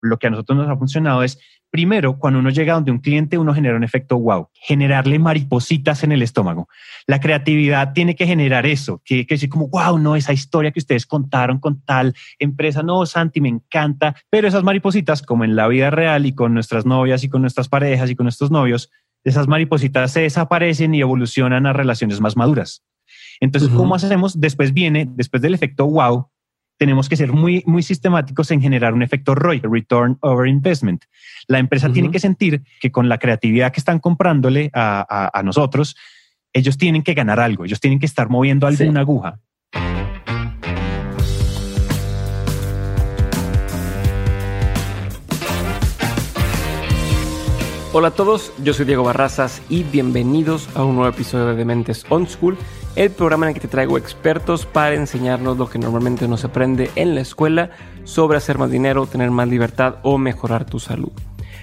lo que a nosotros nos ha funcionado es Primero, cuando uno llega donde un cliente, uno genera un efecto wow, generarle maripositas en el estómago. La creatividad tiene que generar eso, que, que decir como, wow, no, esa historia que ustedes contaron con tal empresa, no, Santi, me encanta. Pero esas maripositas, como en la vida real y con nuestras novias y con nuestras parejas y con nuestros novios, esas maripositas se desaparecen y evolucionan a relaciones más maduras. Entonces, ¿cómo hacemos? Después viene, después del efecto wow, tenemos que ser muy, muy sistemáticos en generar un efecto ROI, Return Over Investment. La empresa tiene que sentir que con la creatividad que están comprándole a, nosotros, ellos tienen que ganar algo, ellos tienen que estar moviendo alguna aguja. Hola a todos, yo soy Diego Barrazas y bienvenidos a un nuevo episodio de Dementes On School el programa en el que te traigo expertos para enseñarnos lo que normalmente no se aprende en la escuela sobre hacer más dinero, tener más libertad o mejorar tu salud.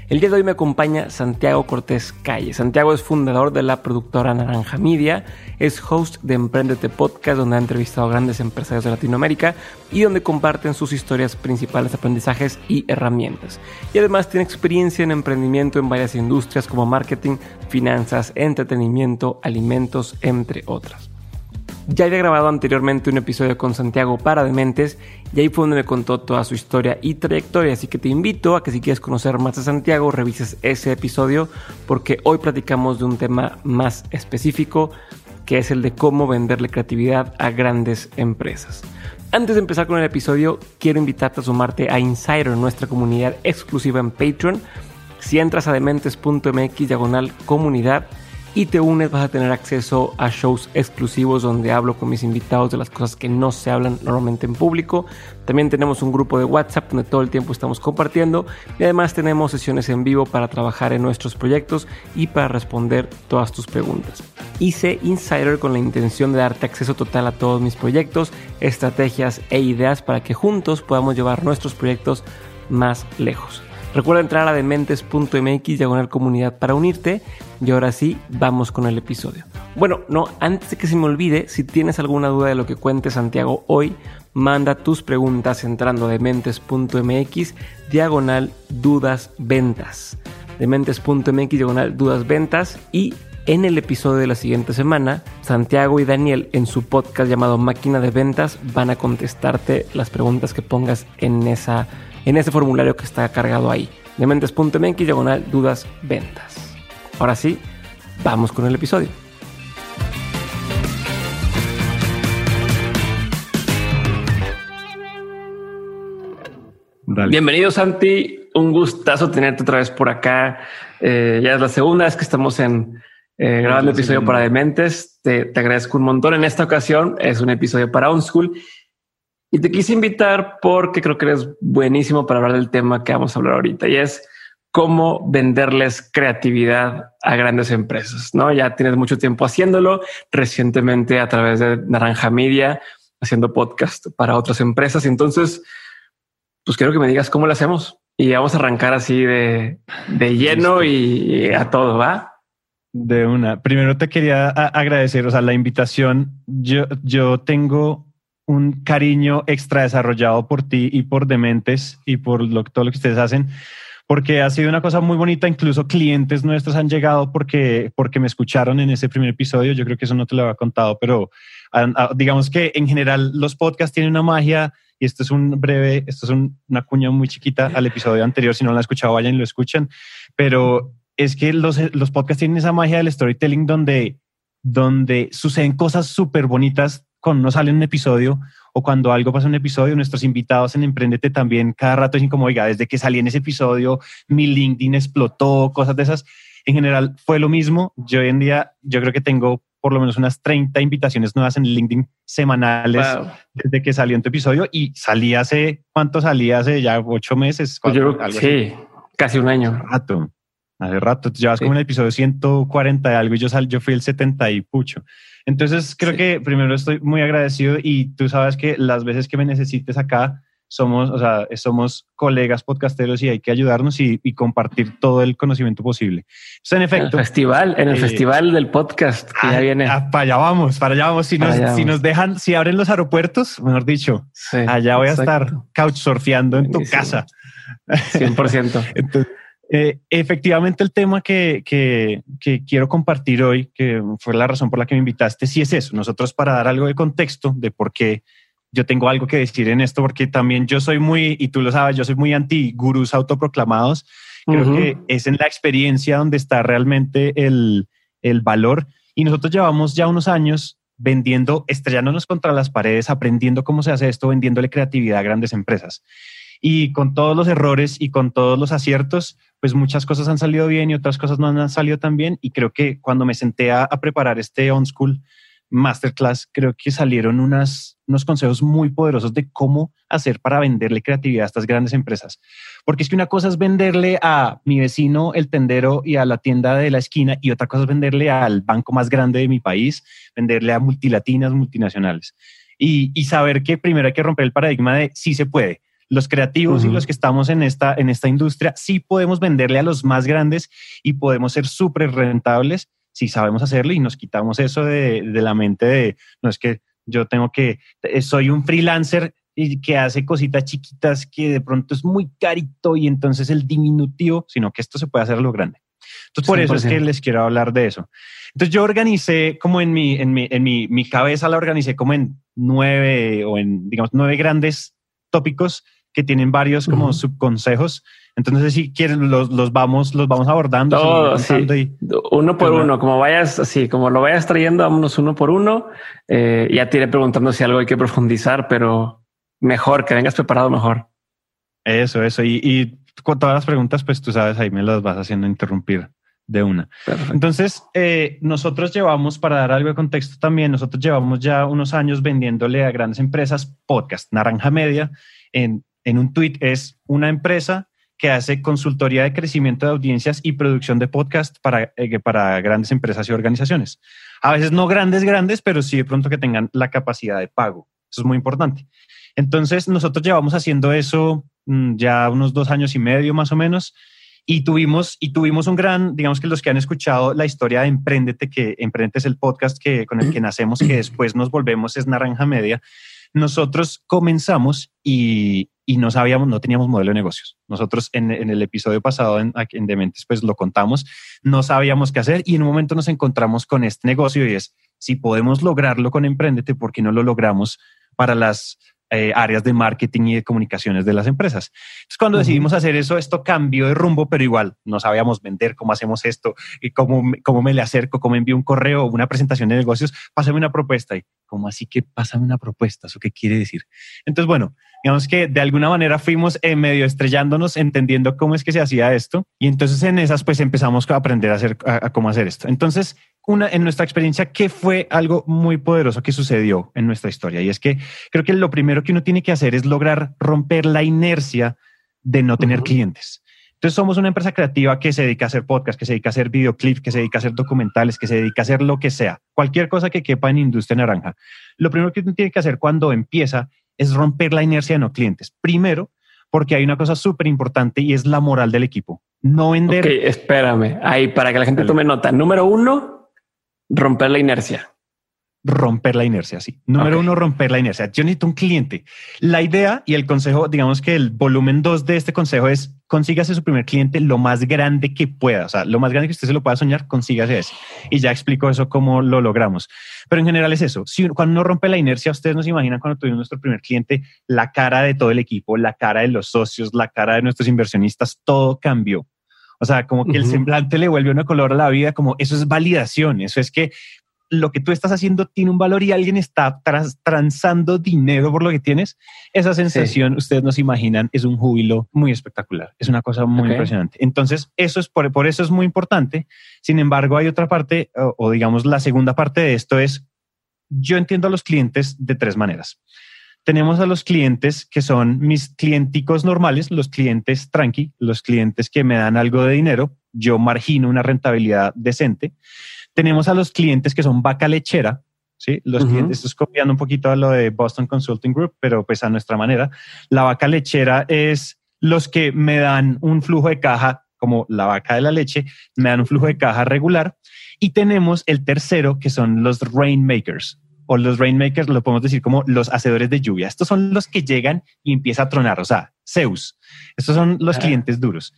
El día de hoy me acompaña Santiago Cortés Calle. Santiago es fundador de la productora Naranja Media, es host de Emprendete Podcast, donde ha entrevistado a grandes empresarios de Latinoamérica y donde comparten sus historias principales, aprendizajes y herramientas. Y además tiene experiencia en emprendimiento en varias industrias como marketing, finanzas, entretenimiento, alimentos, entre otras. Ya había grabado anteriormente un episodio con Santiago para Dementes y ahí fue donde me contó toda su historia y trayectoria, así que te invito a que si quieres conocer más de Santiago revises ese episodio porque hoy platicamos de un tema más específico que es el de cómo venderle creatividad a grandes empresas. Antes de empezar con el episodio, quiero invitarte a sumarte a Insider, nuestra comunidad exclusiva en Patreon. Si entras a dementes.mx diagonal comunidad, y te unes vas a tener acceso a shows exclusivos donde hablo con mis invitados de las cosas que no se hablan normalmente en público. También tenemos un grupo de WhatsApp donde todo el tiempo estamos compartiendo y además tenemos sesiones en vivo para trabajar en nuestros proyectos y para responder todas tus preguntas. Hice Insider con la intención de darte acceso total a todos mis proyectos, estrategias e ideas para que juntos podamos llevar nuestros proyectos más lejos. Recuerda entrar a dementes.mx diagonal comunidad para unirte. Y ahora sí, vamos con el episodio. Bueno, no, antes de que se me olvide, si tienes alguna duda de lo que cuente Santiago hoy, manda tus preguntas entrando a dementes.mx diagonal dudas ventas. Dementes.mx diagonal dudas ventas y en el episodio de la siguiente semana, Santiago y Daniel en su podcast llamado Máquina de Ventas van a contestarte las preguntas que pongas en esa en ese formulario que está cargado ahí. Dementes.mx diagonal dudas ventas. Ahora sí, vamos con el episodio. Bienvenido Santi, un gustazo tenerte otra vez por acá. Eh, ya es la segunda vez que estamos en eh, grabando episodio para Dementes. Te, te, agradezco un montón. En esta ocasión es un episodio para OnSchool y te quise invitar porque creo que eres buenísimo para hablar del tema que vamos a hablar ahorita y es cómo venderles creatividad a grandes empresas. No, ya tienes mucho tiempo haciéndolo recientemente a través de Naranja Media, haciendo podcast para otras empresas. Entonces, pues quiero que me digas cómo lo hacemos y vamos a arrancar así de, de lleno y, a todo. Va de una. Primero te quería agradecer, o sea, la invitación. Yo, yo tengo un cariño extra desarrollado por ti y por Dementes y por lo, todo lo que ustedes hacen, porque ha sido una cosa muy bonita. Incluso clientes nuestros han llegado porque, porque me escucharon en ese primer episodio. Yo creo que eso no te lo había contado, pero digamos que en general los podcasts tienen una magia y esto es un breve, esto es una cuña muy chiquita al episodio anterior. Si no lo han escuchado, vayan y lo escuchan. Pero es que los, los podcasts tienen esa magia del storytelling donde, donde suceden cosas súper bonitas cuando no sale un episodio o cuando algo pasa en un episodio, nuestros invitados en Emprendete también cada rato dicen como, oiga, desde que salí en ese episodio, mi LinkedIn explotó, cosas de esas. En general fue lo mismo. Yo hoy en día, yo creo que tengo por lo menos unas 30 invitaciones nuevas en LinkedIn semanales desde que salió en tu episodio y salí hace, ¿cuánto salí? Hace ya ocho meses. Pues sí, casi un año. rato. Hace rato, llevas como en el episodio 140 de algo y yo, sal, yo fui el 70 y pucho. Entonces, creo que primero estoy muy agradecido y tú sabes que las veces que me necesites acá, somos, o sea, somos colegas podcasteros y hay que ayudarnos y, compartir todo el conocimiento posible. en efecto. En el festival, en el eh, festival del podcast que ya ah, viene. Ah, para allá vamos, para allá vamos. Si nos, si nos dejan, si abren los aeropuertos, mejor dicho, allá voy a estar couchsurfeando en tu casa. 100%. Entonces, eh, efectivamente, el tema que, que, que, quiero compartir hoy, que fue la razón por la que me invitaste, sí es eso. Nosotros para dar algo de contexto de por qué yo tengo algo que decir en esto, porque también yo soy muy, y tú lo sabes, yo soy muy anti gurús autoproclamados. Creo que es en la experiencia donde está realmente el, el valor. Y nosotros llevamos ya unos años vendiendo, estrellándonos contra las paredes, aprendiendo cómo se hace esto, vendiéndole creatividad a grandes empresas. Y con todos los errores y con todos los aciertos, pues muchas cosas han salido bien y otras cosas no han salido tan bien. Y creo que cuando me senté a, preparar este on school masterclass, creo que salieron unas, unos consejos muy poderosos de cómo hacer para venderle creatividad a estas grandes empresas. Porque es que una cosa es venderle a mi vecino, el tendero y a la tienda de la esquina, y otra cosa es venderle al banco más grande de mi país, venderle a multilatinas, multinacionales. Y, y saber que primero hay que romper el paradigma de sí se puede. Los creativos y los que estamos en esta, en esta industria sí podemos venderle a los más grandes y podemos ser súper rentables si sabemos hacerlo y nos quitamos eso de, de la mente de, no es que yo tengo que, soy un freelancer y que hace cositas chiquitas que de pronto es muy carito y entonces el diminutivo, sino que esto se puede hacer lo grande. Entonces, por eso es que les quiero hablar de eso. Entonces, yo organicé como en mi, en mi, en mi, mi cabeza la organicé como en nueve o en, digamos, nueve grandes tópicos que tienen varios como subconsejos. Entonces, si quieren, los, los, vamos, los vamos abordando. uno por uno, como vayas así, como lo vayas trayendo, vámonos uno por uno. Eh, ya te iré preguntando si algo hay que profundizar, pero mejor, que vengas preparado mejor. Eso, eso. Y, con todas las preguntas, pues tú sabes, ahí me las vas haciendo interrumpir de una. Entonces, eh, nosotros llevamos, para dar algo de contexto también, nosotros llevamos ya unos años vendiéndole a grandes empresas podcast. Naranja Media, en, en un tweet, es una empresa que hace consultoría de crecimiento de audiencias y producción de podcast para, eh, para grandes empresas y organizaciones. A veces no grandes, grandes, pero sí de pronto que tengan la capacidad de pago. Eso es muy importante. Entonces, nosotros llevamos haciendo eso mm, ya unos dos años y medio más o menos. Y tuvimos, y tuvimos un gran, digamos que los que han escuchado la historia de Emprendete, que Emprendete es el podcast que, con el que nacemos, que después nos volvemos es Naranja Media. Nosotros comenzamos y, y no sabíamos, no teníamos modelo de negocios. Nosotros en, el episodio pasado en, en, Dementes, pues lo contamos, no sabíamos qué hacer y en un momento nos encontramos con este negocio y es, si podemos lograrlo con Emprendete, ¿por qué no lo logramos para las eh, áreas de marketing y de comunicaciones de las empresas. Entonces, cuando decidimos hacer eso, esto cambió de rumbo, pero igual no sabíamos vender, cómo hacemos esto, y cómo, cómo me le acerco, cómo envío un correo una presentación de negocios, pásame una propuesta. Y cómo así que pásame una propuesta, ¿eso qué quiere decir? Entonces, bueno, digamos que de alguna manera fuimos en medio estrellándonos, entendiendo cómo es que se hacía esto. Y entonces en esas, pues empezamos a aprender a hacer, a cómo hacer esto. Entonces, una, en nuestra experiencia, ¿qué fue algo muy poderoso que sucedió en nuestra historia? Y es que creo que lo primero que uno tiene que hacer es lograr romper la inercia de no tener clientes. Entonces somos una empresa creativa que se dedica a hacer podcast, que se dedica a hacer videoclips, que se dedica a hacer documentales, que se dedica a hacer lo que sea, cualquier cosa que quepa en industria naranja. Lo primero que uno tiene que hacer cuando empieza es romper la inercia de no clientes. Primero, porque hay una cosa súper importante y es la moral del equipo. No vender. Ok, espérame. Ahí para que la gente tome nota. Número uno, Romper la inercia. Romper la inercia, sí. Número uno, romper la inercia. Yo necesito un cliente. La idea y el consejo, digamos que el volumen dos de este consejo es consígase su primer cliente lo más grande que pueda. O sea, lo más grande que usted se lo pueda soñar, consígase ese. Y ya explico eso cómo lo logramos. Pero en general es eso. Si cuando uno rompe la inercia, ustedes nos imaginan cuando tuvimos nuestro primer cliente, la cara de todo el equipo, la cara de los socios, la cara de nuestros inversionistas, todo cambió. O sea, como que el semblante le vuelve una color a la vida, como eso es validación, eso es que lo que tú estás haciendo tiene un valor y alguien está transando dinero por lo que tienes. Esa sensación, ustedes nos imaginan, es un júbilo muy espectacular. Es una cosa muy impresionante. Entonces, eso es por, por, eso es muy importante. Sin embargo, hay otra parte, o digamos, la segunda parte de esto es, yo entiendo a los clientes de tres maneras tenemos a los clientes que son mis clienticos normales, los clientes tranqui, los clientes que me dan algo de dinero, yo margino una rentabilidad decente. Tenemos a los clientes que son vaca lechera, ¿sí? Los clientes, esto es copiando un poquito a lo de Boston Consulting Group, pero pues a nuestra manera. La vaca lechera es los que me dan un flujo de caja como la vaca de la leche, me dan un flujo de caja regular. Y tenemos el tercero, que son los rainmakers, o los rainmakers, lo podemos decir como los hacedores de lluvia. Estos son los que llegan y empieza a tronar. O sea, Zeus. Estos son los clientes duros.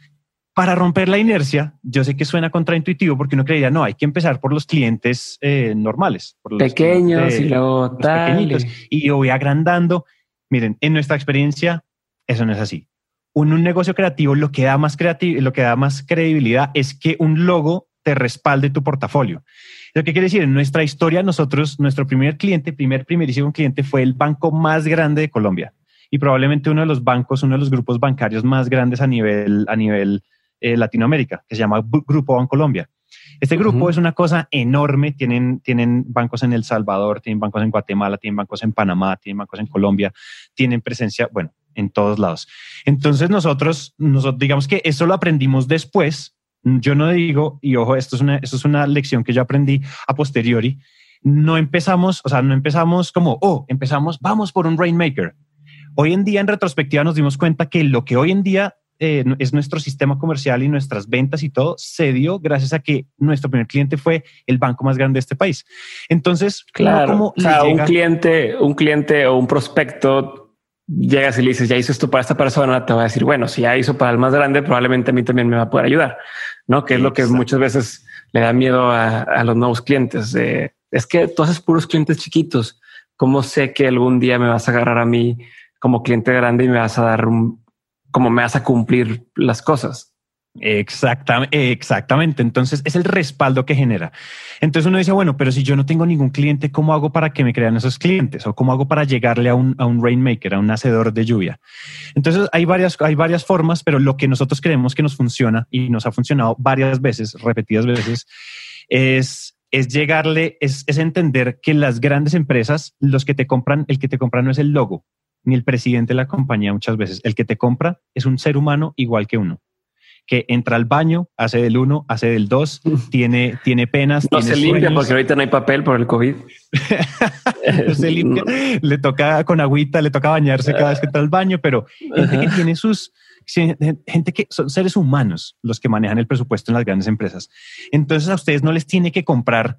Para romper la inercia, yo sé que suena contraintuitivo porque uno creería, no, hay que empezar por los clientes eh, normales. Por los pequeños y luego pequeñitos. Y yo voy agrandando. Miren, en nuestra experiencia, eso no es así. Un, un negocio creativo, lo que, da más creativo, lo que da más credibilidad es que un logo te respalde tu portafolio. Lo que quiere decir, en nuestra historia, nosotros, nuestro primer cliente, primer, primerísimo cliente fue el banco más grande de Colombia y probablemente uno de los bancos, uno de los grupos bancarios más grandes a nivel, a nivel eh, Latinoamérica, que se llama Grupo Bancolombia. Este grupo es una cosa enorme, tienen, tienen bancos en El Salvador, tienen bancos en Guatemala, tienen bancos en Panamá, tienen bancos en Colombia, tienen presencia, bueno, en todos lados. Entonces nosotros, nosotros digamos que eso lo aprendimos después. Yo no digo, y ojo, esto es una, esto es una lección que yo aprendí a posteriori, no empezamos, o sea, no empezamos como, oh, empezamos, vamos por un Rainmaker. Hoy en día, en retrospectiva, nos dimos cuenta que lo que hoy en día eh, es nuestro sistema comercial y nuestras ventas y todo se dio gracias a que nuestro primer cliente fue el banco más grande de este país. Entonces, claro, o sea, un cliente, un cliente o un prospecto llegas y le dices, ya hizo esto para esta persona, te va a decir, bueno, si ya hizo para el más grande, probablemente a mí también me va a poder ayudar, ¿no? Que es lo que muchas veces le da miedo a, los nuevos clientes. es que tú haces puros clientes chiquitos. ¿Cómo sé que algún día me vas a agarrar a mí como cliente grande y me vas a dar un, como me vas a cumplir las cosas. Exactamente. Entonces es el respaldo que genera. Entonces uno dice, bueno, pero si yo no tengo ningún cliente, ¿cómo hago para que me crean esos clientes? ¿O cómo hago para llegarle a un, a un rainmaker, a un hacedor de lluvia? Entonces hay varias, hay varias formas, pero lo que nosotros creemos que nos funciona y nos ha funcionado varias veces, repetidas veces, es es llegarle, es, es entender que las grandes empresas, los que te compran, el que te compra no es el logo, ni el presidente de la compañía muchas veces. El que te compra es un ser humano igual que uno que entra al baño, hace del uno, hace del dos, tiene, tiene penas. No se limpia porque ahorita no hay papel por el COVID. no se limpia, le toca con agüita, le toca bañarse cada vez que entra al baño, pero gente que tiene sus, gente que son seres humanos los que manejan el presupuesto en las grandes empresas. Entonces a ustedes no les tiene que comprar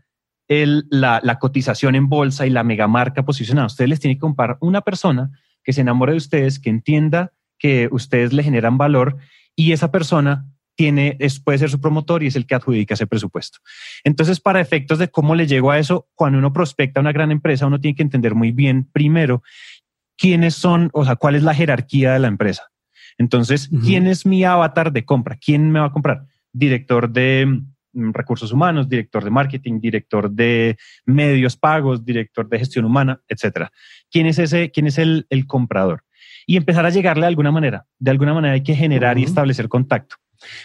el, la, la cotización en bolsa y la megamarca posicionada. Ustedes les tiene que comprar una persona que se enamore de ustedes, que entienda que ustedes le generan valor y esa persona tiene, es, puede ser su promotor y es el que adjudica ese presupuesto. Entonces, para efectos de cómo le llego a eso, cuando uno prospecta una gran empresa, uno tiene que entender muy bien primero quiénes son, o sea, cuál es la jerarquía de la empresa. Entonces, ¿quién es mi avatar de compra? ¿Quién me va a comprar? Director de mm, recursos humanos, director de marketing, director de medios pagos, director de gestión humana, etcétera quién es ese, quién es el, comprador y empezar a llegarle de alguna manera. De alguna manera hay que generar y establecer contacto.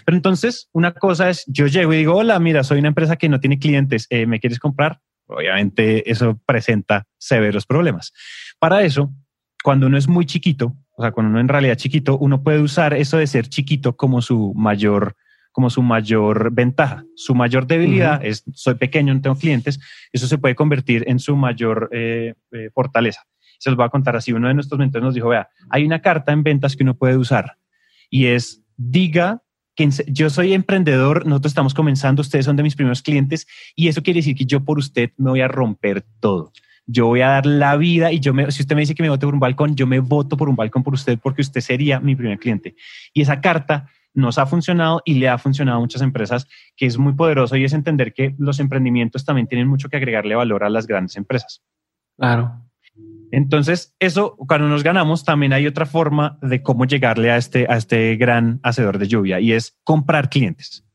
Pero entonces, una cosa es, yo llego y digo, hola, mira, soy una empresa que no tiene clientes, eh, ¿me quieres comprar? Obviamente eso presenta severos problemas. Para eso, cuando uno es muy chiquito, o sea, cuando uno en realidad chiquito, uno puede usar eso de ser chiquito como su mayor como su mayor ventaja. Su mayor debilidad es soy pequeño, no tengo clientes. Eso se puede convertir en su mayor eh, eh, fortaleza se los voy a contar así. Uno de nuestros mentores nos dijo, vea, hay una carta en ventas que uno puede usar y es, diga que yo soy emprendedor, nosotros estamos comenzando, ustedes son de mis primeros clientes y eso quiere decir que yo por usted me voy a romper todo. Yo voy a dar la vida y yo me, si usted me dice que me vote por un balcón, yo me voto por un balcón por usted porque usted sería mi primer cliente. Y esa carta nos ha funcionado y le ha funcionado a muchas empresas, que es muy poderoso y es entender que los emprendimientos también tienen mucho que agregarle valor a las grandes empresas. Claro. Entonces, eso, cuando nos ganamos, también hay otra forma de cómo llegarle a este, a este gran hacedor de lluvia y es comprar clientes.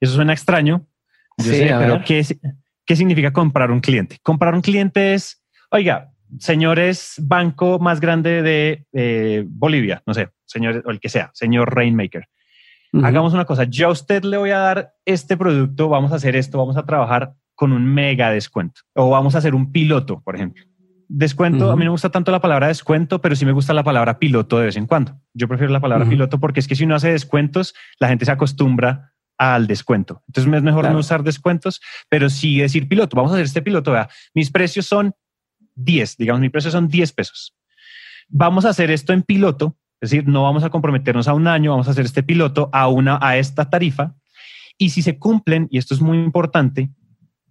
Eso suena extraño, yo sé, pero ¿qué, ¿qué significa comprar un cliente? Comprar un cliente es, oiga, señores, banco más grande de Bolivia, no sé, señor, o el que sea, señor Rainmaker. Hagamos una cosa, yo a usted le voy a dar este producto, vamos a hacer esto, vamos a trabajar con un mega descuento o vamos a hacer un piloto, por ejemplo. Descuento, a mí no me gusta tanto la palabra descuento, pero sí me gusta la palabra piloto de vez en cuando. Yo prefiero la palabra piloto porque es que si uno hace descuentos, la gente se acostumbra al descuento. Entonces es mejor no usar descuentos, pero sí decir piloto. Vamos a hacer este piloto. Vea, mis precios son 10, digamos, mis precios son 10 pesos. Vamos a hacer esto en piloto, es decir, no vamos a comprometernos a un año, vamos a hacer este piloto a una a esta tarifa. Y si se cumplen, y esto es muy importante,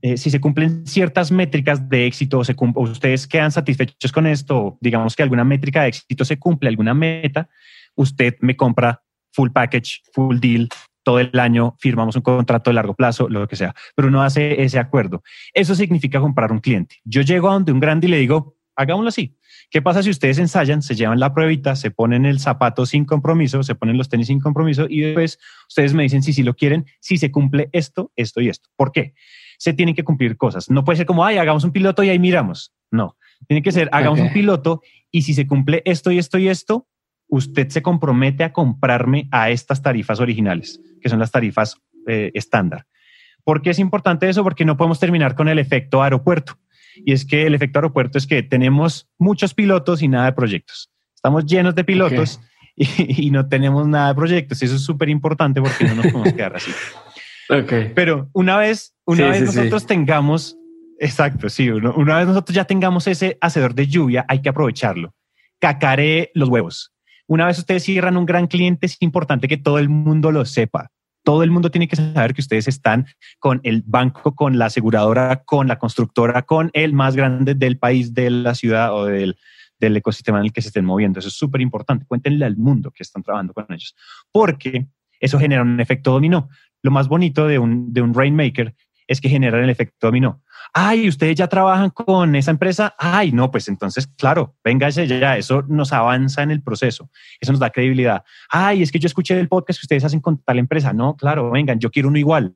eh, si se cumplen ciertas métricas de éxito o, se ustedes quedan satisfechos con esto, digamos que alguna métrica de éxito se cumple, alguna meta, usted me compra full package, full deal, todo el año firmamos un contrato de largo plazo, lo que sea, pero uno hace ese acuerdo. Eso significa comprar un cliente. Yo llego a donde un grande y le digo, hagámoslo así. ¿Qué pasa si ustedes ensayan, se llevan la pruebita, se ponen el zapato sin compromiso, se ponen los tenis sin compromiso y después ustedes me dicen si sí lo quieren, si se cumple esto, esto y esto? ¿Por qué? Se tienen que cumplir cosas. No puede ser como, ay, hagamos un piloto y ahí miramos. No, tiene que ser, hagamos un piloto y si se cumple esto y esto y esto, usted se compromete a comprarme a estas tarifas originales, que son las tarifas eh, estándar. ¿Por qué es importante eso? Porque no podemos terminar con el efecto aeropuerto. Y es que el efecto aeropuerto es que tenemos muchos pilotos y nada de proyectos. Estamos llenos de pilotos y, no tenemos nada de proyectos. Eso es súper importante porque no nos podemos quedar así. Okay. Pero una vez, una vez nosotros tengamos, exacto, sí, una vez nosotros ya tengamos ese hacedor de lluvia, hay que aprovecharlo. Cacaré los huevos. Una vez ustedes cierran un gran cliente, es importante que todo el mundo lo sepa todo el mundo tiene que saber que ustedes están con el banco, con la aseguradora, con la constructora, con el más grande del país, de la ciudad o del, del ecosistema en el que se estén moviendo. Eso es súper importante. Cuéntenle al mundo que están trabajando con ellos, porque eso genera un efecto dominó. Lo más bonito de un, de un Rainmaker es que generan el efecto dominó. Ay, ustedes ya trabajan con esa empresa. Ay, no, pues entonces, claro, véngase ya. Eso nos avanza en el proceso. Eso nos da credibilidad. Ay, es que yo escuché el podcast que ustedes hacen con tal empresa. No, claro, vengan, yo quiero uno igual.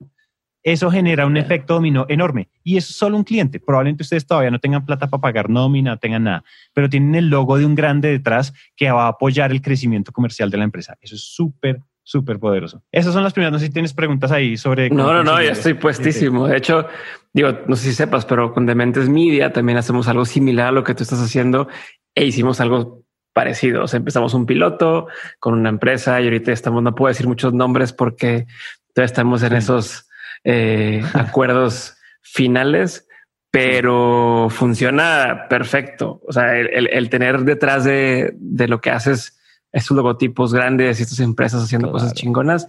Eso genera un efecto dominó enorme. Y es solo un cliente. Probablemente ustedes todavía no tengan plata para pagar nómina, no tengan nada, pero tienen el logo de un grande detrás que va a apoyar el crecimiento comercial de la empresa. Eso es súper, súper poderoso. Esas son las primeras. No sé si tienes preguntas ahí sobre. No, no, no, ya estoy puestísimo. De hecho, digo, no sé si sepas, pero con Dementes Media también hacemos algo similar a lo que tú estás haciendo e hicimos algo parecido. O sea, empezamos un piloto con una empresa y ahorita estamos, no puedo decir muchos nombres porque todavía estamos en esos eh, acuerdos finales, pero funciona perfecto. O sea, el, tener detrás de, de lo que haces estos logotipos grandes y estas empresas haciendo cosas chingonas,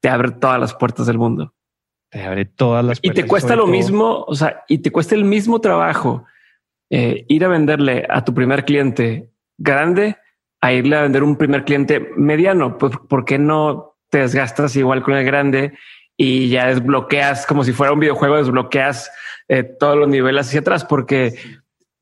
te abre todas las puertas del mundo. Te abre todas las puertas. Y te cuesta lo mismo, o sea, y te cuesta el mismo trabajo eh, ir a venderle a tu primer cliente grande a irle a vender un primer cliente mediano. Pues, ¿por qué no te desgastas igual con el grande y ya desbloqueas como si fuera un videojuego, desbloqueas eh, todos los niveles hacia atrás? Porque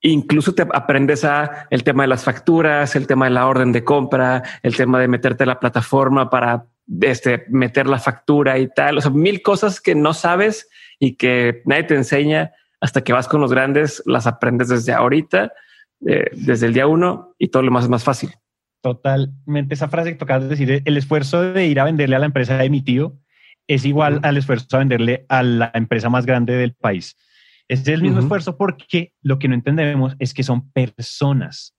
Incluso te aprendes a el tema de las facturas, el tema de la orden de compra, el tema de meterte a la plataforma para este, meter la factura y tal. O sea, mil cosas que no sabes y que nadie te enseña hasta que vas con los grandes, las aprendes desde ahorita, eh, desde el día uno y todo lo más es más fácil. Totalmente. Esa frase que tocas decir, el esfuerzo de ir a venderle a la empresa de mi tío es igual al esfuerzo de venderle a la empresa más grande del país. Es el mismo esfuerzo porque lo que no entendemos es que son personas.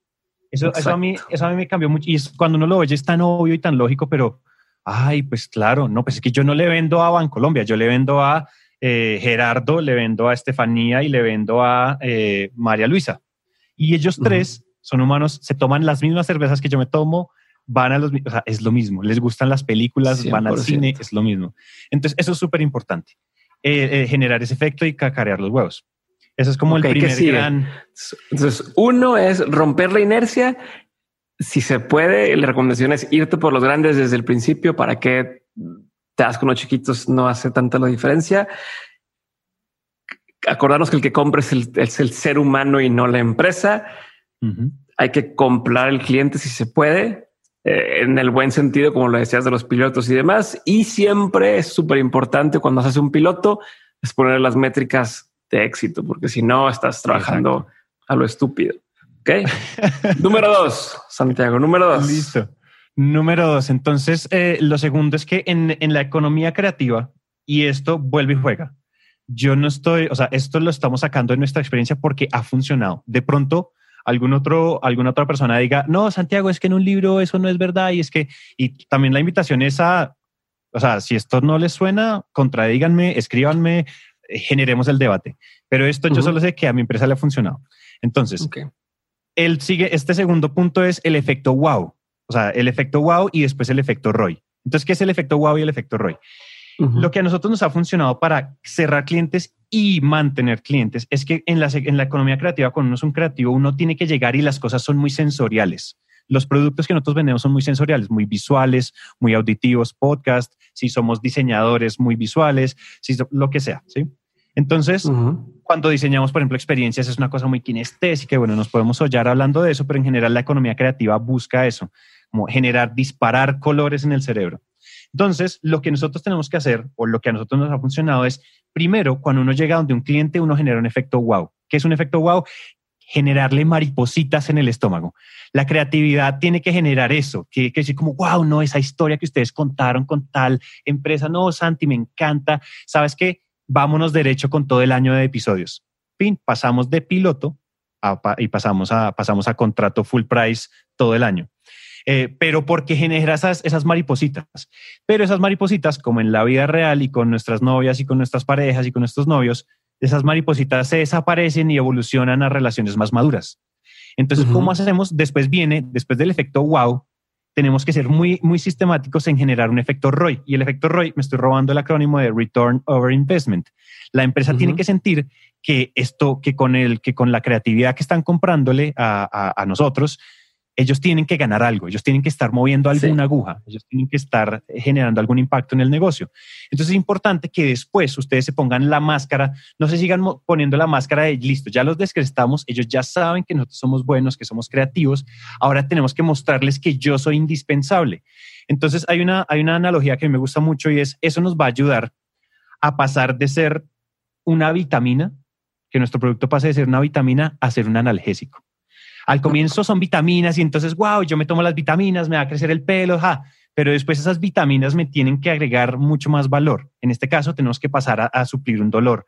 Eso, eso, a mí, eso a mí me cambió mucho. Y es, cuando uno lo oye es tan obvio y tan lógico, pero, ay, pues claro, no, pues es que yo no le vendo a Bancolombia, yo le vendo a eh, Gerardo, le vendo a Estefanía y le vendo a eh, María Luisa. Y ellos tres son humanos, se toman las mismas cervezas que yo me tomo, van a los, o sea, es lo mismo, les gustan las películas, van al cine, es lo mismo. Entonces, eso es súper importante. Eh, eh, generar ese efecto y cacarear los huevos. Eso es como el primer gran. Entonces, uno es romper la inercia. Si se puede, la recomendación es irte por los grandes desde el principio para que te das con los chiquitos no hace tanta la diferencia. Acordarnos que el que compra es el, ser humano y no la empresa. Hay que comprar el cliente si se puede. Eh, en el buen sentido, como lo decías de los pilotos y demás. Y siempre es súper importante cuando haces un piloto es poner las métricas de éxito, porque si no estás trabajando a lo estúpido. Ok. número dos, Santiago. Número dos. Listo. Número dos. Entonces, eh, lo segundo es que en, en la economía creativa, y esto vuelve y juega. Yo no estoy, o sea, esto lo estamos sacando de nuestra experiencia porque ha funcionado. De pronto, algún otro, alguna otra persona diga, no, Santiago, es que en un libro eso no es verdad y es que, y también la invitación es a, o sea, si esto no les suena, contradíganme, escríbanme, eh, generemos el debate. Pero esto yo solo sé que a mi empresa le ha funcionado. Entonces, él sigue, este segundo punto es el efecto wow, o sea, el efecto wow y después el efecto Roy. Entonces, ¿qué es el efecto wow y el efecto Roy? Lo que a nosotros nos ha funcionado para cerrar clientes y mantener clientes es que en la, en la economía creativa, cuando uno es un creativo, uno tiene que llegar y las cosas son muy sensoriales. los productos que nosotros vendemos son muy sensoriales, muy visuales, muy auditivos, podcast, si somos diseñadores muy visuales, si lo que sea, ¿sí? Entonces, cuando diseñamos, por ejemplo, experiencias, es una cosa muy kinestésica y bueno, nos podemos hollar hablando de eso, pero en general la economía creativa busca eso, como generar, disparar colores en el cerebro. Entonces, lo que nosotros tenemos que hacer, o lo que a nosotros nos ha funcionado, es primero, cuando uno llega donde un cliente, uno genera un efecto wow. ¿Qué es un efecto wow? Generarle maripositas en el estómago. La creatividad tiene que generar eso, que, que decir como, wow, no, esa historia que ustedes contaron con tal empresa, no, Santi, me encanta. ¿Sabes qué? vámonos derecho con todo el año de episodios. Fin, pasamos de piloto y pasamos a, pasamos a contrato full price todo el año. Eh, pero porque genera esas, esas maripositas. Pero esas maripositas, como en la vida real y con nuestras novias y con nuestras parejas y con nuestros novios, esas maripositas se desaparecen y evolucionan a relaciones más maduras. Entonces, ¿cómo hacemos? Después viene, después del efecto wow, tenemos que ser muy, muy sistemáticos en generar un efecto ROI. Y el efecto ROI, me estoy robando el acrónimo de Return Over Investment. La empresa tiene que sentir que esto, que con el, que con la creatividad que están comprándole a, a nosotros, ellos tienen que ganar algo, ellos tienen que estar moviendo alguna aguja, ellos tienen que estar generando algún impacto en el negocio. Entonces es importante que después ustedes se pongan la máscara, no se sigan poniendo la máscara de listo, ya los descrestamos, ellos ya saben que nosotros somos buenos, que somos creativos, ahora tenemos que mostrarles que yo soy indispensable. Entonces hay una, hay una analogía que me gusta mucho y es, eso nos va a ayudar a pasar de ser una vitamina, que nuestro producto pase de ser una vitamina a ser un analgésico. Al comienzo son vitaminas y entonces, wow, yo me tomo las vitaminas, me va a crecer el pelo, ja. pero después esas vitaminas me tienen que agregar mucho más valor. En este caso, tenemos que pasar a, suplir un dolor.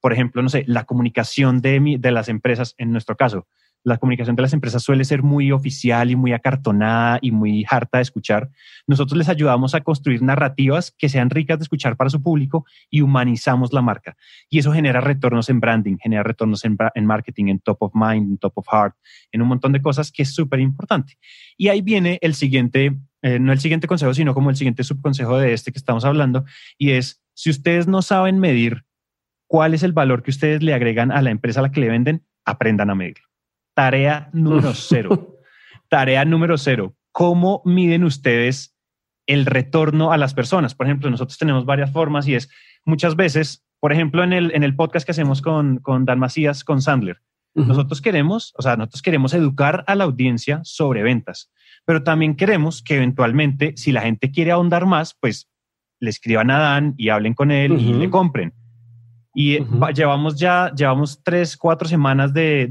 Por ejemplo, no sé, la comunicación de, de las empresas, en nuestro caso, la comunicación de las empresas suele ser muy oficial y muy acartonada y muy harta de escuchar. Nosotros les ayudamos a construir narrativas que sean ricas de escuchar para su público y humanizamos la marca. Y eso genera retornos en branding, genera retornos en, marketing, en top of mind, en top of heart, en un montón de cosas que es súper importante. Y ahí viene el siguiente, eh, no el siguiente consejo, sino como el siguiente subconsejo de este que estamos hablando, y es, si ustedes no saben medir cuál es el valor que ustedes le agregan a la empresa a la que le venden, aprendan a medirlo. Tarea número cero. Tarea número cero. ¿Cómo miden ustedes el retorno a las personas? Por ejemplo, nosotros tenemos varias formas y es muchas veces, por ejemplo, en el, en el podcast que hacemos con, con Dan Macías, con Sandler, nosotros queremos, o sea, nosotros queremos educar a la audiencia sobre ventas, pero también queremos que eventualmente, si la gente quiere ahondar más, pues le escriban a Dan y hablen con él y le compren. Y llevamos ya, llevamos tres, cuatro semanas de,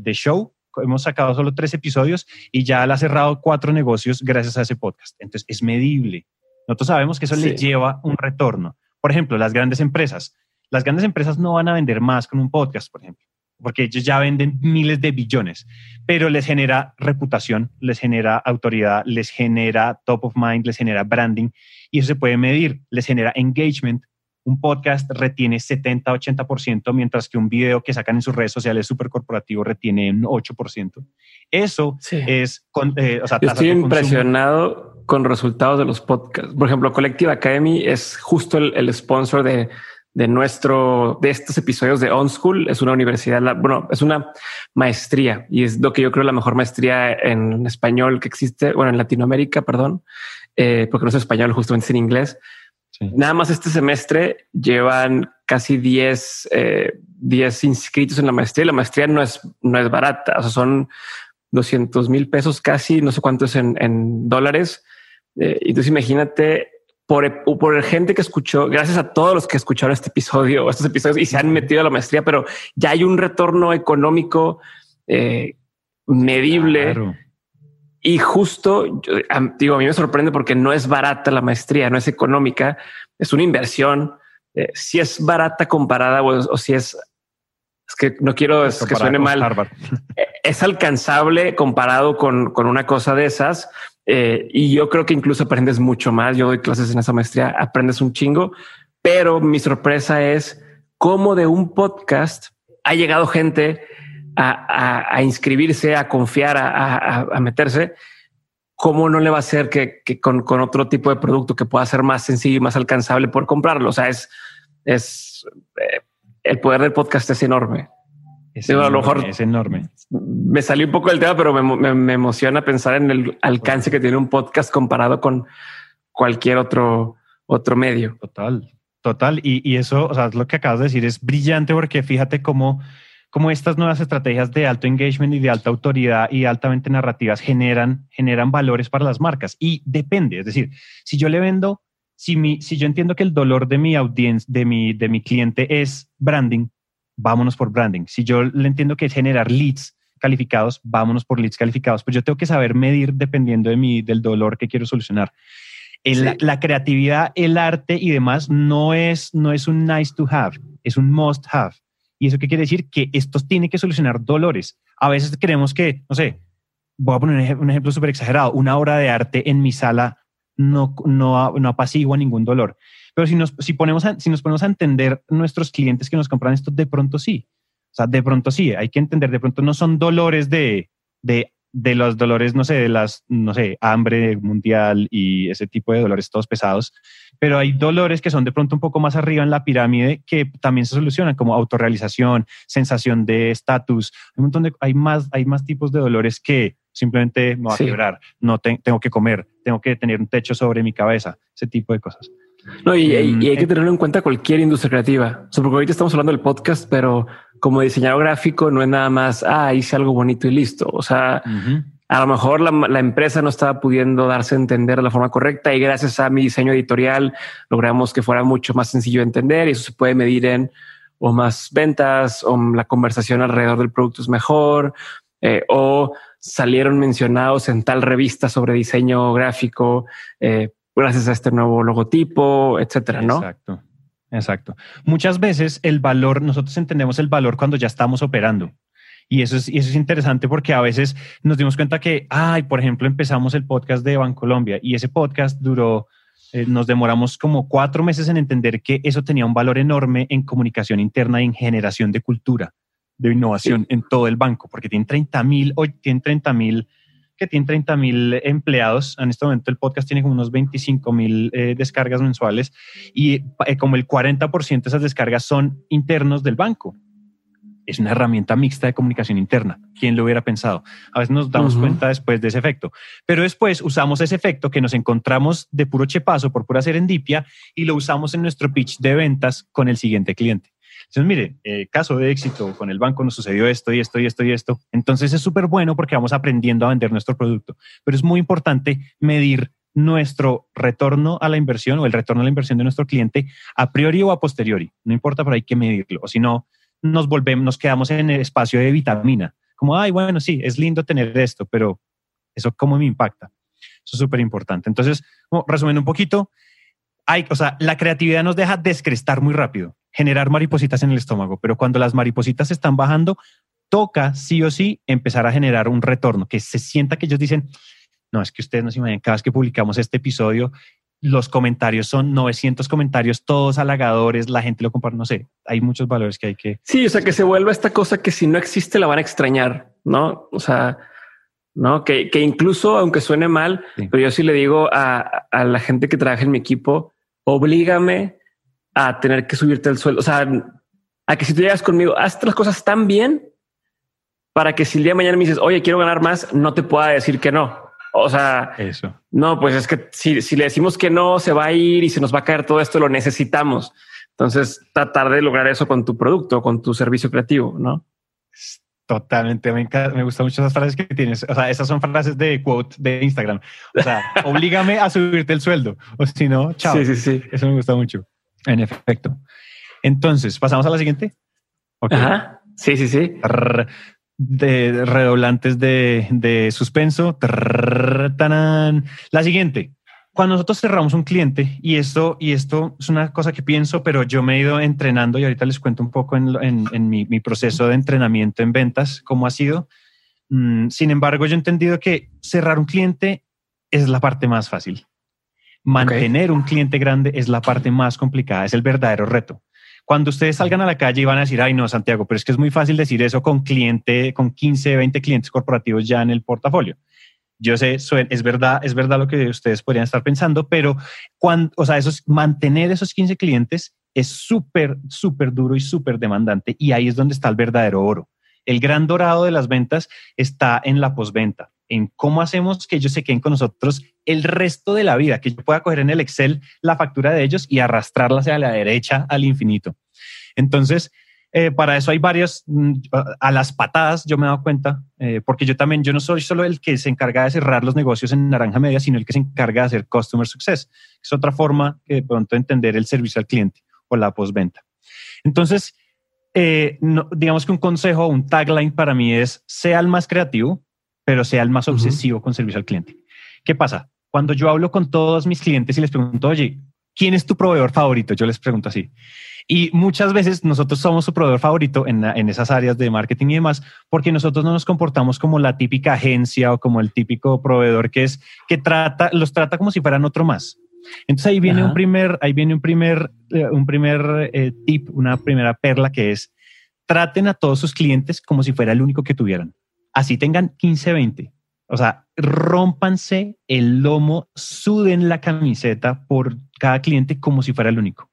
de, show. Hemos sacado solo tres episodios y ya le ha cerrado cuatro negocios gracias a ese podcast. Entonces es medible. Nosotros sabemos que eso le lleva un retorno. Por ejemplo, las grandes empresas. Las grandes empresas no van a vender más con un podcast, por ejemplo, porque ellos ya venden miles de billones, pero les genera reputación, les genera autoridad, les genera top of mind, les genera branding y eso se puede medir, les genera engagement, un podcast retiene 70-80%, mientras que un video que sacan en sus redes sociales súper corporativo retiene un 8%. Eso es... Con, eh, estoy impresionado con resultados de los podcasts. Por ejemplo, Collective Academy es justo el, sponsor de, de, nuestro, de estos episodios de On School. Es una universidad, bueno, es una maestría y es lo que yo creo la mejor maestría en español que existe, bueno, en Latinoamérica, perdón, eh, porque no es español, justamente es en inglés Nada más este semestre llevan casi 10, eh, inscritos en la maestría. La maestría no es, no es barata, o sea, son 200 mil pesos casi, no sé cuánto es en, dólares. Eh, entonces imagínate por, por gente que escuchó, gracias a todos los que escucharon este episodio o estos episodios y se han metido a la maestría, pero ya hay un retorno económico eh, medible. Y justo, digo, a mí me sorprende porque no es barata la maestría, no es económica, es una inversión. Eh, si es barata comparada o, si es, es que no quiero que suene mal, eh, es alcanzable comparado con, con una cosa de esas. Eh, y yo creo que incluso aprendes mucho más. Yo doy clases en esa maestría, aprendes un chingo, pero mi sorpresa es cómo de un podcast ha llegado gente a, inscribirse, a confiar, a, meterse, ¿cómo no le va a hacer que, con, otro tipo de producto que pueda ser más sencillo y más alcanzable por comprarlo? O sea, es, es eh, el poder del podcast es enorme. Es a lo mejor es enorme. Me salió un poco del tema, pero me, emociona pensar en el alcance que tiene un podcast comparado con cualquier otro, otro medio. Total, total. Y, y eso, o sea, lo que acabas de decir es brillante porque fíjate cómo, cómo estas nuevas estrategias de alto engagement y de alta autoridad y altamente narrativas generan, generan valores para las marcas. Y depende, es decir, si yo le vendo, si, mi, si yo entiendo que el dolor de mi audiencia, de mi, de mi cliente es branding, vámonos por branding. Si yo le entiendo que es generar leads calificados, vámonos por leads calificados. Pues yo tengo que saber medir dependiendo de mi, del dolor que quiero solucionar. la, creatividad, el arte y demás no es, no es un nice to have, es un must have. ¿Y eso qué quiere decir? Que esto tiene que solucionar dolores. A veces creemos que, no sé, voy a poner un ejemplo súper exagerado, una obra de arte en mi sala no, no, no apacigua ningún dolor. Pero si nos, si, ponemos si nos ponemos a entender nuestros clientes que nos compran esto, de pronto sí. O sea, de pronto sí, hay que entender, de pronto no son dolores de, de, de los dolores, no sé, de las, no sé, hambre mundial y ese tipo de dolores todos pesados, pero hay dolores que son de pronto un poco más arriba en la pirámide que también se solucionan, como autorrealización, sensación de estatus. Hay un montón de, hay más, hay más tipos de dolores que simplemente me va a quebrar, no tengo que comer, tengo que tener un techo sobre mi cabeza, ese tipo de cosas. No, y, hay que em, tenerlo en cuenta cualquier industria creativa. O porque ahorita estamos hablando del podcast, pero como diseñador gráfico no es nada más, ah, hice algo bonito y listo. O sea, a lo mejor la, empresa no estaba pudiendo darse a entender de la forma correcta y gracias a mi diseño editorial logramos que fuera mucho más sencillo de entender y eso se puede medir en o más ventas o la conversación alrededor del producto es mejor eh, o salieron mencionados en tal revista sobre diseño gráfico. Eh, gracias a este nuevo logotipo, etcétera, ¿no? Exacto. Exacto. Muchas veces el valor, nosotros entendemos el valor cuando ya estamos operando. Y eso es, y eso es interesante porque a veces nos dimos cuenta que, ay, por ejemplo, empezamos el podcast de Bancolombia y ese podcast duró, eh, nos demoramos como cuatro meses en entender que eso tenía un valor enorme en comunicación interna y en generación de cultura, de innovación en todo el banco, porque tienen 30 mil, hoy tienen 30 mil que tiene 30 mil empleados. En este momento el podcast tiene como unos 25 mil eh, descargas mensuales y eh, como el 40% de esas descargas son internos del banco. Es una herramienta mixta de comunicación interna. ¿Quién lo hubiera pensado? A veces nos damos cuenta después de ese efecto. Pero después usamos ese efecto que nos encontramos de puro chepazo por pura serendipia y lo usamos en nuestro pitch de ventas con el siguiente cliente. Entonces, mire, eh, caso de éxito, con el banco nos sucedió esto y esto y esto y esto. Entonces es súper bueno porque vamos aprendiendo a vender nuestro producto. Pero es muy importante medir nuestro retorno a la inversión o el retorno a la inversión de nuestro cliente a priori o a posteriori. No importa, pero hay que medirlo. O si no, nos volvemos, nos quedamos en el espacio de vitamina. Como, ay, bueno, sí, es lindo tener esto, pero eso cómo me impacta. Eso es súper importante. Entonces, resumiendo un poquito, hay, o sea, la creatividad nos deja descrestar muy rápido generar maripositas en el estómago, pero cuando las maripositas están bajando, toca sí o sí empezar a generar un retorno, que se sienta que ellos dicen, no, es que ustedes no se imaginan, cada vez que publicamos este episodio, los comentarios son 900 comentarios, todos halagadores, la gente lo comparte, no sé, hay muchos valores que hay que... Sí, o sea, que se vuelva esta cosa que si no existe la van a extrañar, ¿no? O sea, ¿no? Que, que incluso, aunque suene mal, pero yo sí le digo a, a la gente que trabaja en mi equipo, oblígame a tener que subirte el sueldo. O sea, a que si tú llegas conmigo, haz las cosas tan bien para que si el día de mañana me dices, oye, quiero ganar más, no te pueda decir que no. O sea, eso. No, pues es que si, si le decimos que no, se va a ir y se nos va a caer todo esto, lo necesitamos. Entonces, tratar de lograr eso con tu producto, con tu servicio creativo, ¿no? Totalmente, me, encanta, me gustan mucho esas frases que tienes. O sea, esas son frases de quote de Instagram. O sea, oblígame a subirte el sueldo. O si no, chao. Sí, sí, sí. Eso me gusta mucho. En efecto. Entonces, pasamos a la siguiente. Ajá. Sí, sí, sí. De redoblantes de, de suspenso. La siguiente. Cuando nosotros cerramos un cliente, y esto, y esto es una cosa que pienso, pero yo me he ido entrenando y ahorita les cuento un poco en, en, mi, mi, proceso de entrenamiento en ventas, cómo ha sido. Mm, sin embargo, yo he entendido que cerrar un cliente es la parte más fácil. Mantener un cliente grande es la parte más complicada, es el verdadero reto. Cuando ustedes salgan a la calle y van a decir, ay no, Santiago, pero es que es muy fácil decir eso con cliente, con 15, 20 clientes corporativos ya en el portafolio. Yo sé, es verdad, es verdad lo que ustedes podrían estar pensando, pero cuando, o sea, esos, mantener esos 15 clientes es súper, súper duro y súper demandante y ahí es donde está el verdadero oro. El gran dorado de las ventas está en la postventa, en cómo hacemos que ellos se queden con nosotros el resto de la vida, que yo pueda coger en el Excel la factura de ellos y arrastrarla hacia la derecha al infinito. Entonces, eh, para eso hay varias, mm, a las patadas, yo me he dado cuenta, eh, porque yo también, yo no soy solo el que se encarga de cerrar los negocios en naranja media, sino el que se encarga de hacer customer success. Es otra forma que de pronto entender el servicio al cliente o la postventa. Entonces, eh, digamos que un consejo, un tagline para mí es, sea el más creativo, pero sea el más obsesivo con servicio al cliente. ¿Qué pasa? Cuando yo hablo con todos mis clientes y les pregunto, oye, ¿quién es tu proveedor favorito? Yo les pregunto así. Y muchas veces nosotros somos su proveedor favorito en, esas áreas de marketing y demás, porque nosotros no nos comportamos como la típica agencia o como el típico proveedor que es que trata, los trata como si fueran otro más. Entonces ahí viene un primer, ahí viene un primer, eh, un primer eh, tip, una primera perla que es traten a todos sus clientes como si fuera el único que tuvieran. Así tengan 15, 20. O sea, rompanse el lomo, suden la camiseta por cada cliente como si fuera el único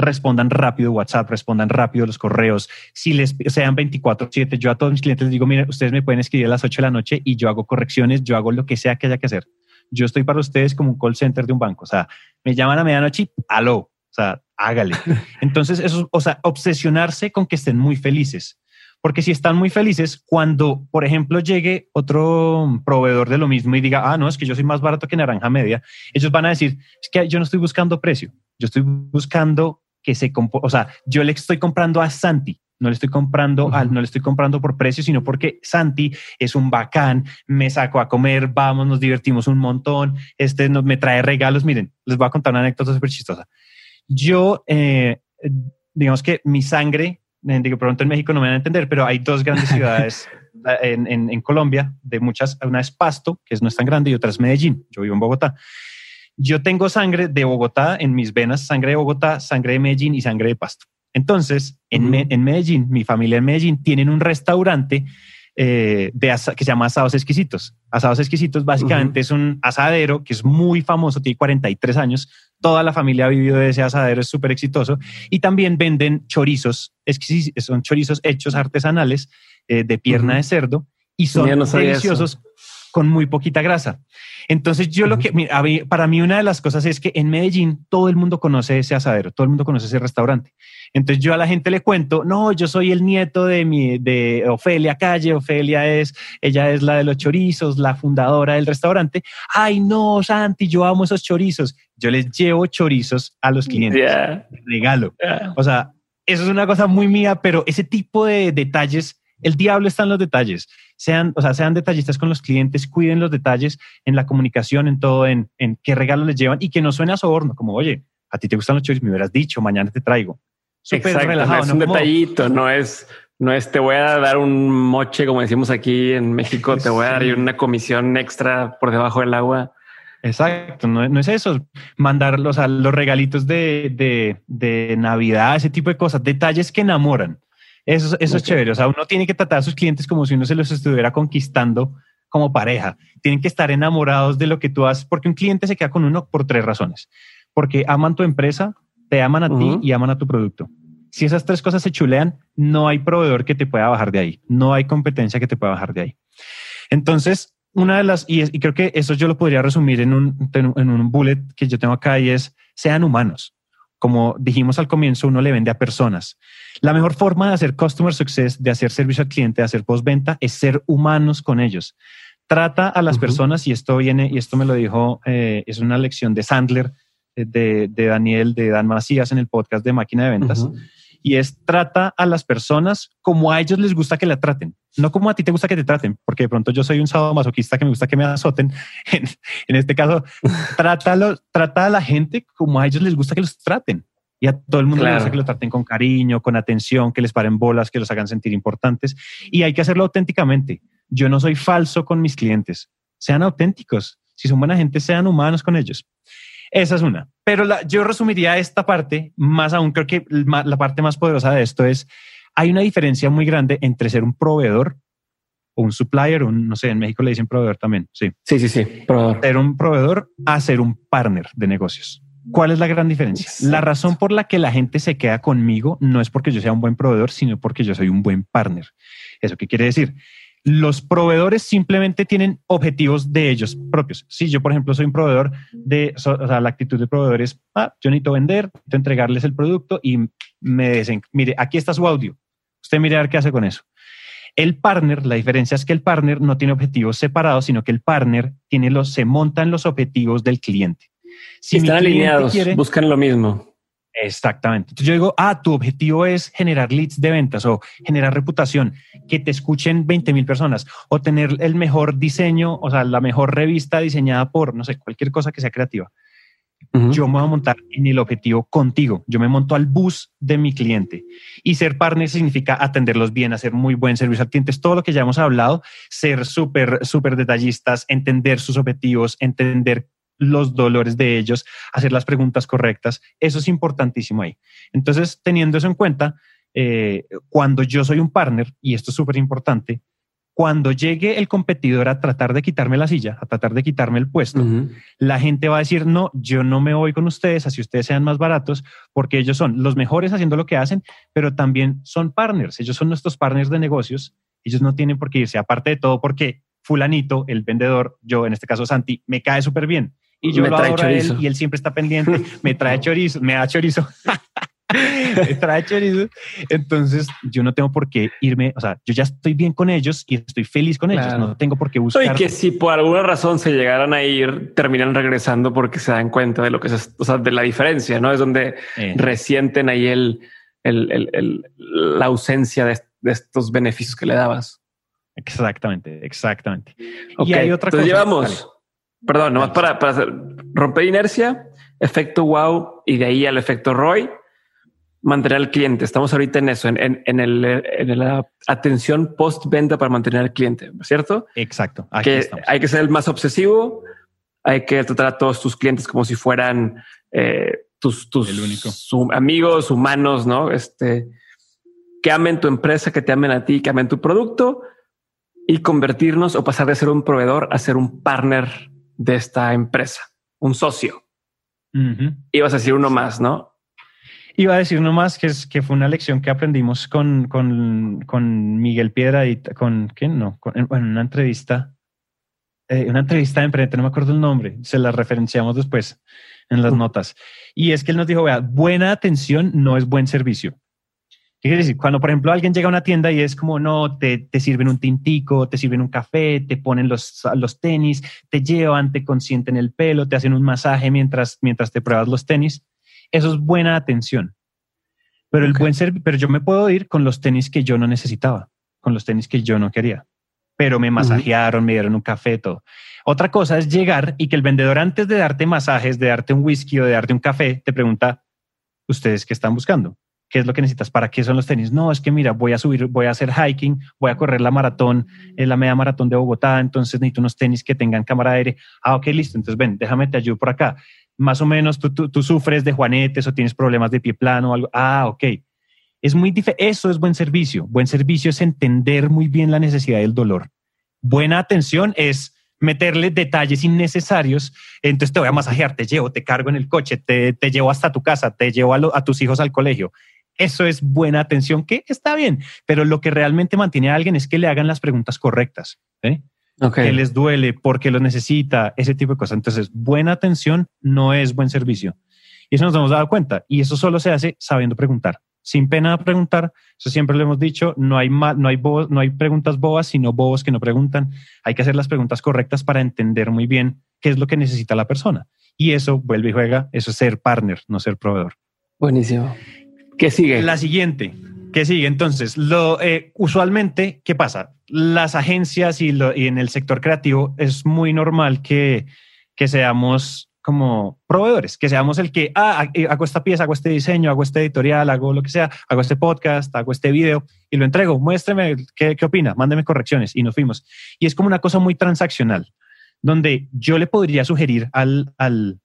respondan rápido WhatsApp, respondan rápido los correos. Si les sean 24/7, yo a todos mis clientes les digo, miren, ustedes me pueden escribir a las 8 de la noche y yo hago correcciones, yo hago lo que sea que haya que hacer. Yo estoy para ustedes como un call center de un banco. O sea, me llaman a medianoche aló, o sea, hágale. Entonces, eso, o sea, obsesionarse con que estén muy felices. Porque si están muy felices, cuando, por ejemplo, llegue otro proveedor de lo mismo y diga, ah, no, es que yo soy más barato que Naranja Media, ellos van a decir, es que yo no estoy buscando precio, yo estoy buscando que se, o sea, yo le estoy comprando a Santi, no le estoy comprando al, no le estoy comprando por precio, sino porque Santi es un bacán, me saco a comer, vamos, nos divertimos un montón, este nos, me trae regalos. Miren, les voy a contar una anécdota súper chistosa. Yo, eh, digamos que mi sangre, digo, pronto en México no me van a entender, pero hay dos grandes ciudades en, en, en, Colombia, de muchas, una es Pasto, que no es tan grande, y otra es Medellín. Yo vivo en Bogotá. Yo tengo sangre de Bogotá en mis venas, sangre de Bogotá, sangre de Medellín y sangre de Pasto. Entonces, en, Medellín, mi familia en Medellín tienen un restaurante eh, de que se llama Asados Exquisitos. Asados Exquisitos básicamente es un asadero que es muy famoso, tiene 43 años. Toda la familia ha vivido de ese asadero, es súper exitoso. Y también venden chorizos, son chorizos hechos artesanales eh, de pierna de cerdo y son deliciosos con muy poquita grasa. Entonces yo lo que, para mí una de las cosas es que en Medellín todo el mundo conoce ese asadero, todo el mundo conoce ese restaurante. Entonces yo a la gente le cuento, no, yo soy el nieto de mi, de Ofelia Calle, Ofelia es, ella es la de los chorizos, la fundadora del restaurante. Ay, no, Santi, yo amo esos chorizos. Yo les llevo chorizos a los clientes, regalo. O sea, eso es una cosa muy mía, pero ese tipo de detalles, el diablo está en los detalles sean, o sea, sean detallistas con los clientes, cuiden los detalles en la comunicación, en todo, en, en qué regalo les llevan y que no suene a soborno, como, oye, a ti te gustan los chorizos, me hubieras dicho, mañana te traigo. Súper relajado. es un detallito, no es, no es te voy a dar un moche, como decimos aquí en México, te voy a dar una comisión extra por debajo del agua. Exacto, no, no es eso, mandarlos a los regalitos de, de, de Navidad, ese tipo de cosas, detalles que enamoran. Eso, eso es chévere. O sea, uno tiene que tratar a sus clientes como si uno se los estuviera conquistando como pareja. Tienen que estar enamorados de lo que tú haces, porque un cliente se queda con uno por tres razones. Porque aman tu empresa, te aman a ti y aman a tu producto. Si esas tres cosas se chulean, no hay proveedor que te pueda bajar de ahí. No hay competencia que te pueda bajar de ahí. Entonces, una de las, y, y creo que eso yo lo podría resumir en un, en un bullet que yo tengo acá y es, sean humanos como dijimos al comienzo, uno le vende a personas. La mejor forma de hacer customer success, de hacer servicio al cliente, de hacer postventa, es ser humanos con ellos. Trata a las personas, y esto viene, y esto me lo dijo, eh, es una lección de Sandler, eh, de, Daniel, de Dan Macías en el podcast de Máquina de Ventas y es trata a las personas como a ellos les gusta que la traten, no como a ti te gusta que te traten, porque de pronto yo soy un sábado masoquista que me gusta que me azoten. En, este caso, trátalo, trata a la gente como a ellos les gusta que los traten. Y a todo el mundo le gusta que lo traten con cariño, con atención, que les paren bolas, que los hagan sentir importantes. Y hay que hacerlo auténticamente. Yo no soy falso con mis clientes. Sean auténticos. Si son buena gente, sean humanos con ellos. Esa es una. Pero yo resumiría esta parte, más aún creo que la parte más poderosa de esto es, hay una diferencia muy grande entre ser un proveedor o un supplier, un, no sé, en México le dicen proveedor también, sí. Sí, sí, sí, proveedor. Ser un proveedor a ser un partner de negocios. ¿Cuál es la gran diferencia? La razón por la que la gente se queda conmigo no es porque yo sea un buen proveedor, sino porque yo soy un buen partner. ¿Eso qué quiere decir? Los proveedores simplemente tienen objetivos de ellos propios. Si yo, por ejemplo, soy un proveedor de, o sea, la actitud de proveedor es, ah, yo necesito vender, necesito entregarles el producto y me dicen, mire, aquí está su audio. Usted mire a ver qué hace con eso. El partner, la diferencia es que el partner no tiene objetivos separados, sino que el partner tiene los, se montan los objetivos del cliente. Si están alineados, buscan lo mismo. Exactamente. Entonces yo digo, ah, tu objetivo es generar leads de ventas o generar reputación, que te escuchen 20 mil personas o tener el mejor diseño, o sea, la mejor revista diseñada por, no sé, cualquier cosa que sea creativa. Yo me voy a montar en el objetivo contigo. Yo me monto al bus de mi cliente y ser partner significa atenderlos bien, hacer muy buen servicio al cliente. Es todo lo que ya hemos hablado, ser súper, súper detallistas, entender sus objetivos, entender los dolores de ellos, hacer las preguntas correctas. Eso es importantísimo ahí. Entonces, teniendo eso en cuenta, eh, cuando yo soy un partner, y esto es súper importante, cuando llegue el competidor a tratar de quitarme la silla, a tratar de quitarme el puesto, la gente va a decir, no, yo no me voy con ustedes, así ustedes sean más baratos, porque ellos son los mejores haciendo lo que hacen, pero también son partners, ellos son nuestros partners de negocios, ellos no tienen por qué irse, aparte de todo, porque fulanito, el vendedor, yo en este caso Santi, me cae súper bien y yo lo adoro a él y él siempre está pendiente, me trae chorizo, me da chorizo. me trae chorizo. Entonces, yo no tengo por qué irme, o sea, yo ya estoy bien con ellos y estoy feliz con ellos, no tengo por qué buscar. Y que si por alguna razón se llegaran a ir, terminan regresando porque se dan cuenta de lo que es, o sea, de la diferencia, ¿no? Es donde eh. resienten ahí el, el, la ausencia de, estos beneficios que le dabas. Exactamente, exactamente. Y hay otra cosa. Llevamos. Perdón, nomás para, para romper inercia, efecto wow y de ahí al efecto ROI, mantener al cliente. Estamos ahorita en eso, en, en, el, en la atención post-venta para mantener al cliente, ¿cierto? Exacto. que hay que ser el más obsesivo, hay que tratar a todos tus clientes como si fueran eh, tus, tus amigos humanos, ¿no? Este, que amen tu empresa, que te amen a ti, que amen tu producto y convertirnos o pasar de ser un proveedor a ser un partner de esta empresa, un socio. Ibas a decir uno más, ¿no? Iba a decir uno más que, es, que fue una lección que aprendimos con, con, Miguel Piedra y con, ¿quién? No, con, bueno, una entrevista, eh, una entrevista de emprendedor, no me acuerdo el nombre, se la referenciamos después en las notas. Y es que él nos dijo, vea, buena atención no es buen servicio. ¿Qué quiere decir? Cuando, por ejemplo, alguien llega a una tienda y es como, no, te, te sirven un tintico, te sirven un café, te ponen los, los tenis, te llevan, te consienten el pelo, te hacen un masaje mientras, mientras te pruebas los tenis. Eso es buena atención. Pero, el buen ser, pero yo me puedo ir con los tenis que yo no necesitaba, con los tenis que yo no quería. Pero me masajearon, me dieron un café, todo. Otra cosa es llegar y que el vendedor antes de darte masajes, de darte un whisky o de darte un café, te pregunta, ¿ustedes qué están buscando? ¿Qué es lo que necesitas? ¿Para qué son los tenis? No, es que mira, voy a subir, voy a hacer hiking, voy a correr la maratón, en la media maratón de Bogotá, entonces necesito unos tenis que tengan cámara de aire. Ah, ok, listo. Entonces ven, déjame te ayudo por acá. Más o menos tú, tú, sufres de juanetes o tienes problemas de pie plano o algo. Ah, ok. Es muy. Eso es buen servicio. Buen servicio es entender muy bien la necesidad del dolor. Buena atención es meterle detalles innecesarios. Entonces te voy a masajear, te llevo, te cargo en el coche, te, te llevo hasta tu casa, te llevo a, a tus hijos al colegio. Eso es buena atención, que está bien, pero lo que realmente mantiene a alguien es que le hagan las preguntas correctas. ¿eh? Que les duele, porque lo necesita, ese tipo de cosas. Entonces, buena atención no es buen servicio. Y eso nos hemos dado cuenta. Y eso solo se hace sabiendo preguntar. Sin pena de preguntar, eso siempre lo hemos dicho, no hay, no, hay no hay preguntas bobas, sino bobos que no preguntan. Hay que hacer las preguntas correctas para entender muy bien qué es lo que necesita la persona. Y eso vuelve y juega, eso es ser partner, no ser proveedor. Buenísimo. ¿Qué sigue? La siguiente. ¿Qué sigue? Entonces, lo, eh, usualmente, ¿qué pasa? Las agencias y, lo, y, en el sector creativo es muy normal que, que seamos como proveedores, que seamos el que, ah, eh, hago esta pieza, hago este diseño, hago este editorial, hago lo que sea, hago este podcast, hago este video y lo entrego. Muéstreme qué, qué opina, mándeme correcciones y nos fuimos. Y es como una cosa muy transaccional, donde yo le podría sugerir al, al,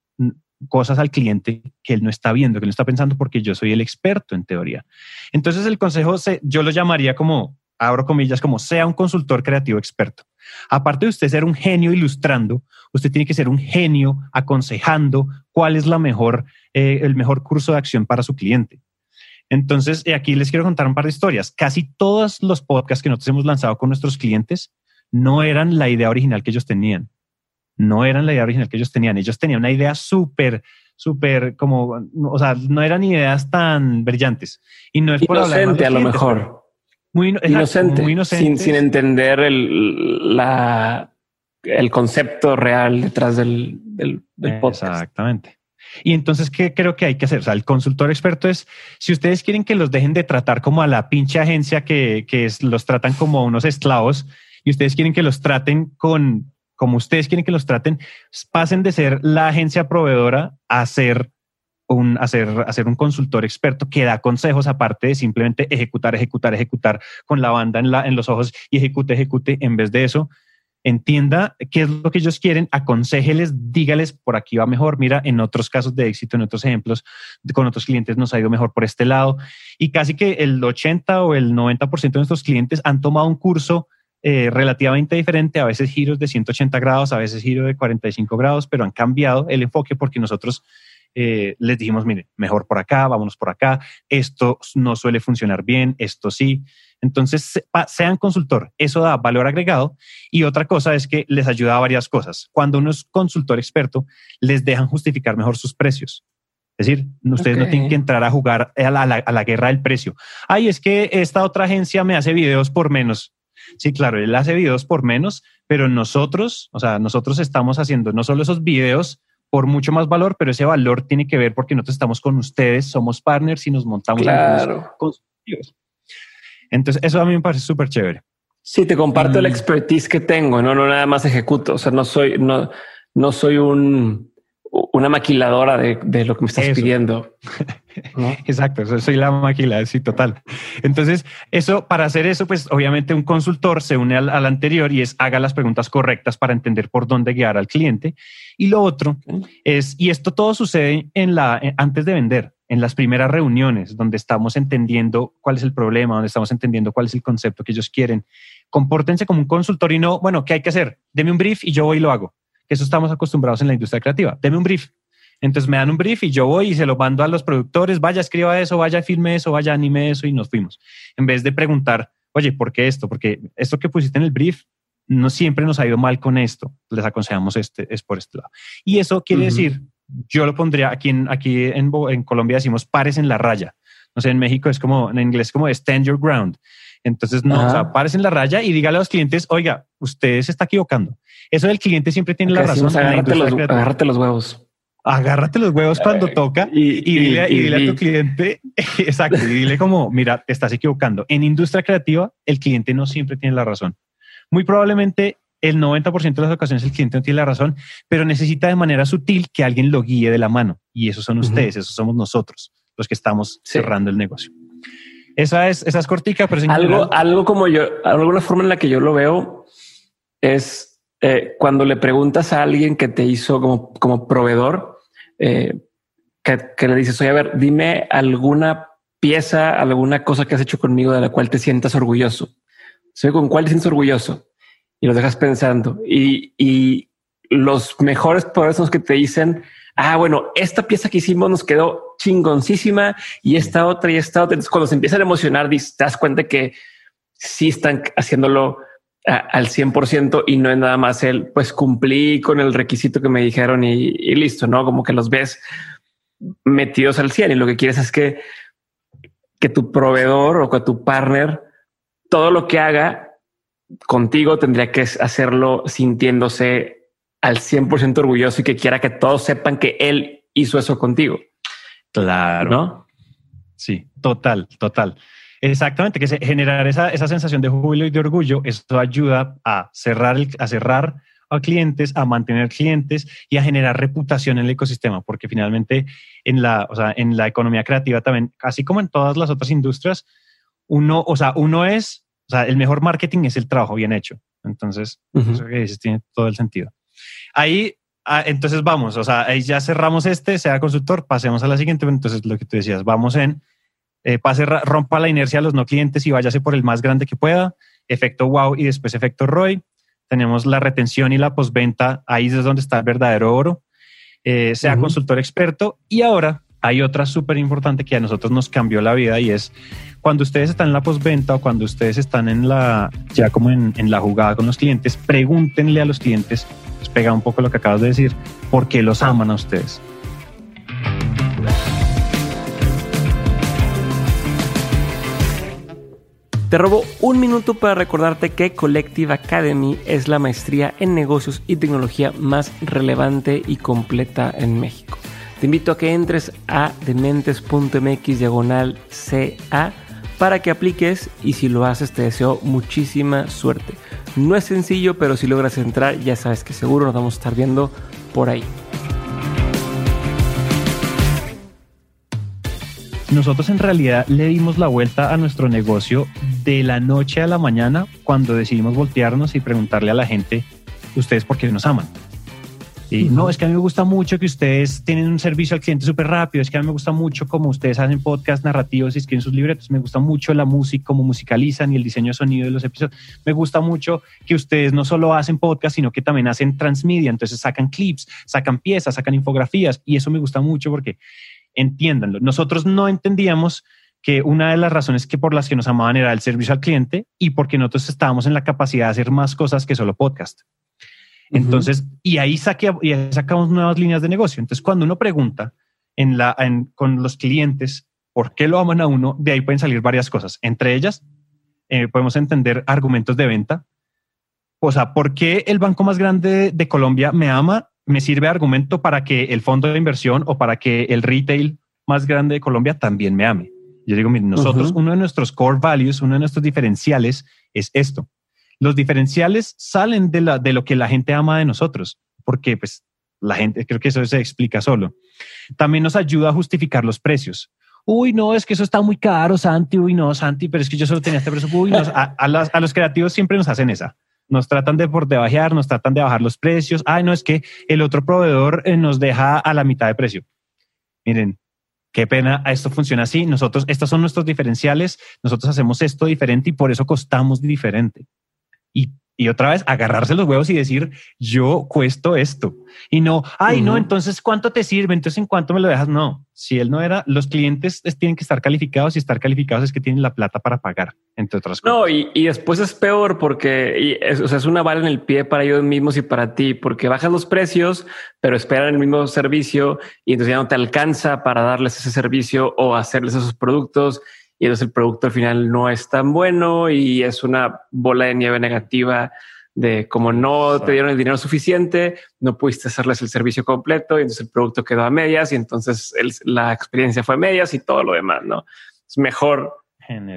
cosas al cliente que él no está viendo, que él no está pensando porque yo soy el experto en teoría. Entonces el consejo, se, yo lo llamaría como abro comillas, como sea un consultor creativo experto. Aparte de usted ser un genio ilustrando, usted tiene que ser un genio aconsejando cuál es la mejor, eh, el mejor curso de acción para su cliente. Entonces, eh, aquí les quiero contar un par de historias. Casi todos los podcasts que nosotros hemos lanzado con nuestros clientes no eran la idea original que ellos tenían. No eran la idea original que ellos tenían. Ellos tenían una idea súper, súper como, o sea, no eran ideas tan brillantes. Y no es por Inocente, a lo mejor. Muy inocente, muy inocente. Sin, entender el, la, el concepto real detrás del, del, podcast. Exactamente. Y entonces, ¿qué creo que hay que hacer? O sea, el consultor experto es, si ustedes quieren que los dejen de tratar como a la pinche agencia que, que los tratan como unos esclavos y ustedes quieren que los traten con, como ustedes quieren que los traten, pasen de ser la agencia proveedora a ser un, hacer, un consultor experto que da consejos aparte de simplemente ejecutar, ejecutar, ejecutar con la banda en, la, en los ojos y ejecute, ejecute. En vez de eso, entienda qué es lo que ellos quieren, aconsejeles, dígales por aquí va mejor. Mira, en otros casos de éxito, en otros ejemplos, con otros clientes nos ha ido mejor por este lado. Y casi que el 80 o el 90% de nuestros clientes han tomado un curso eh, relativamente diferente, a veces giros de 180 grados, a veces giros de 45 grados, pero han cambiado el enfoque porque nosotros eh, les dijimos, mire, mejor por acá, vámonos por acá, esto no suele funcionar bien, esto sí. Entonces, sean consultor, eso da valor agregado. Y otra cosa es que les ayuda a varias cosas. Cuando uno es consultor experto, les dejan justificar mejor sus precios. Es decir, ustedes no tienen que entrar a jugar a la, a la, guerra del precio. Ay, es que esta otra agencia me hace videos por menos. Sí, claro, él hace videos por menos, pero nosotros, o sea, nosotros estamos haciendo no solo esos videos por mucho más valor, pero ese valor tiene que ver porque nosotros estamos con ustedes, somos partners y nos montamos claro. entonces, eso a mí me parece súper chévere. Sí, te comparto el mm. expertise que tengo, no, no nada más ejecuto. O sea, no soy, no, no soy un, una maquiladora de, de, lo que me estás pidiendo. Exacto, soy la maquila, sí, total. Entonces, eso, para hacer eso, pues obviamente un consultor se une al, al, anterior y es haga las preguntas correctas para entender por dónde guiar al cliente. Y lo otro es, y esto todo sucede en la, antes de vender en las primeras reuniones donde estamos entendiendo cuál es el problema, donde estamos entendiendo cuál es el concepto que ellos quieren. Compórtense como un consultor y no, bueno, ¿qué hay que hacer? Deme un brief y yo voy y lo hago. Eso estamos acostumbrados en la industria creativa. Deme un brief. Entonces me dan un brief y yo voy y se lo mando a los productores, vaya, escriba eso, vaya, firme eso, vaya, anime eso y nos fuimos. En vez de preguntar, oye, ¿por qué esto? Porque esto que pusiste en el brief no siempre nos ha ido mal con esto. Les aconsejamos este, es por este lado. Y eso quiere decir yo lo pondría aquí en, aquí en, en, Colombia decimos pares en la raya. No sé, en México es como, en inglés como stand your ground. Entonces, no, o sea, pares en la raya y dígale a los clientes, oiga, usted se está equivocando. Eso del cliente siempre tiene la razón. agárrate, los, agárrate los huevos. Agárrate los huevos cuando toca y, dile, a tu cliente, exacto, y dile como, mira, te estás equivocando. En industria creativa, el cliente no siempre tiene la razón. Muy probablemente el 90% de las ocasiones el cliente no tiene la razón, pero necesita de manera sutil que alguien lo guíe de la mano. Y esos son ustedes, esos somos nosotros, los que estamos cerrando el negocio. Esa es, esa es cortica, pero algo, algo como yo, alguna forma en la que yo lo veo es eh, cuando le preguntas a alguien que te hizo como, como proveedor, eh, que, le dices, oye, a ver, dime alguna pieza, alguna cosa que has hecho conmigo de la cual te sientas orgulloso. Soy con cuál te sientes orgulloso y lo dejas pensando. Y, y los mejores son los que te dicen, ah, bueno, esta pieza que hicimos nos quedó chingoncísima y esta otra y esta otra. Entonces, cuando se empiezan a emocionar, te das cuenta que sí están haciéndolo al 100% y no es nada más el, pues cumplí con el requisito que me dijeron y, listo, ¿no? Como que los ves metidos al 100 y lo que quieres es que, que tu proveedor o que tu partner, todo lo que haga contigo tendría que hacerlo sintiéndose al 100% orgulloso y que quiera que todos sepan que él hizo eso contigo. Claro. ¿No? Sí, total, total. Exactamente, que generar esa, esa sensación de júbilo y de orgullo, esto ayuda a cerrar, a cerrar a clientes, a mantener clientes y a generar reputación en el ecosistema, porque finalmente en la, o sea, en la economía creativa también, así como en todas las otras industrias, uno, o sea, uno es o sea, el mejor marketing es el trabajo bien hecho. Entonces, eso que dices tiene todo el sentido. Ahí, ah, entonces vamos, o sea, ahí ya cerramos este, sea consultor, pasemos a la siguiente. Entonces, lo que tú decías, vamos en eh, pase, rompa la inercia de los no clientes y váyase por el más grande que pueda. Efecto wow y después efecto ROI. Tenemos la retención y la postventa. Ahí es donde está el verdadero oro. Eh, sea consultor experto. Y ahora hay otra súper importante que a nosotros nos cambió la vida y es cuando ustedes están en la postventa o cuando ustedes están en la, ya como en, en la jugada con los clientes, pregúntenle a los clientes, pega un poco lo que acabas de decir, ¿por qué los aman a ustedes? Te robo un minuto para recordarte que Collective Academy es la maestría en negocios y tecnología más relevante y completa en México. Te invito a que entres a dementes.mx diagonal CA para que apliques y si lo haces te deseo muchísima suerte. No es sencillo, pero si logras entrar ya sabes que seguro nos vamos a estar viendo por ahí. Nosotros en realidad le dimos la vuelta a nuestro negocio de la noche a la mañana cuando decidimos voltearnos y preguntarle a la gente, ¿ustedes por qué nos aman? No, es que a mí me gusta mucho que ustedes tienen un servicio al cliente súper rápido, es que a mí me gusta mucho como ustedes hacen podcast narrativos y escriben sus libretos, me gusta mucho la música, cómo musicalizan y el diseño de sonido de los episodios, me gusta mucho que ustedes no solo hacen podcast, sino que también hacen transmedia, entonces sacan clips, sacan piezas, sacan infografías y eso me gusta mucho porque entiéndanlo. Nosotros no entendíamos que una de las razones que por las que nos amaban era el servicio al cliente y porque nosotros estábamos en la capacidad de hacer más cosas que solo podcast. Entonces, y ahí, saque, y sacamos nuevas líneas de negocio. Entonces, cuando uno pregunta en la, con los clientes por qué lo aman a uno, de ahí pueden salir varias cosas. Entre ellas, eh, podemos entender argumentos de venta. O sea, ¿por qué el banco más grande de Colombia me ama me sirve de argumento para que el fondo de inversión o para que el retail más grande de Colombia también me ame. Yo digo, miren, nosotros, uno de nuestros core values, uno de nuestros diferenciales es esto. Los diferenciales salen de, lo que la gente ama de nosotros, porque pues la gente, creo que eso se explica solo. También nos ayuda a justificar los precios. Uy, no, es que eso está muy caro, Santi. Uy, no, Santi, pero es que yo solo tenía este precio. Uy, no, a, a los creativos siempre nos hacen esa nos tratan de por debajear, nos tratan de bajar los precios. Ay, no es que el otro proveedor eh, nos deja a la mitad de precio. Miren, qué pena, esto funciona así. Nosotros, estos son nuestros diferenciales, nosotros hacemos esto diferente y por eso costamos diferente. Y y otra vez agarrarse los huevos y decir, yo cuesto esto. Y no, ay, no, entonces, ¿cuánto te sirve? Entonces, ¿en cuánto me lo dejas? No, si él no era, los clientes tienen que estar calificados y estar calificados es que tienen la plata para pagar, entre otras cosas. No, y, y después es peor porque es, o sea, es una bala en el pie para ellos mismos y para ti, porque bajan los precios, pero esperan el mismo servicio y entonces ya no te alcanza para darles ese servicio o hacerles esos productos y entonces el producto al final no es tan bueno y es una bola de nieve negativa de como no te dieron el dinero suficiente, no pudiste hacerles el servicio completo y entonces el producto quedó a medias y entonces la experiencia fue a medias y todo lo demás, ¿no? Es mejor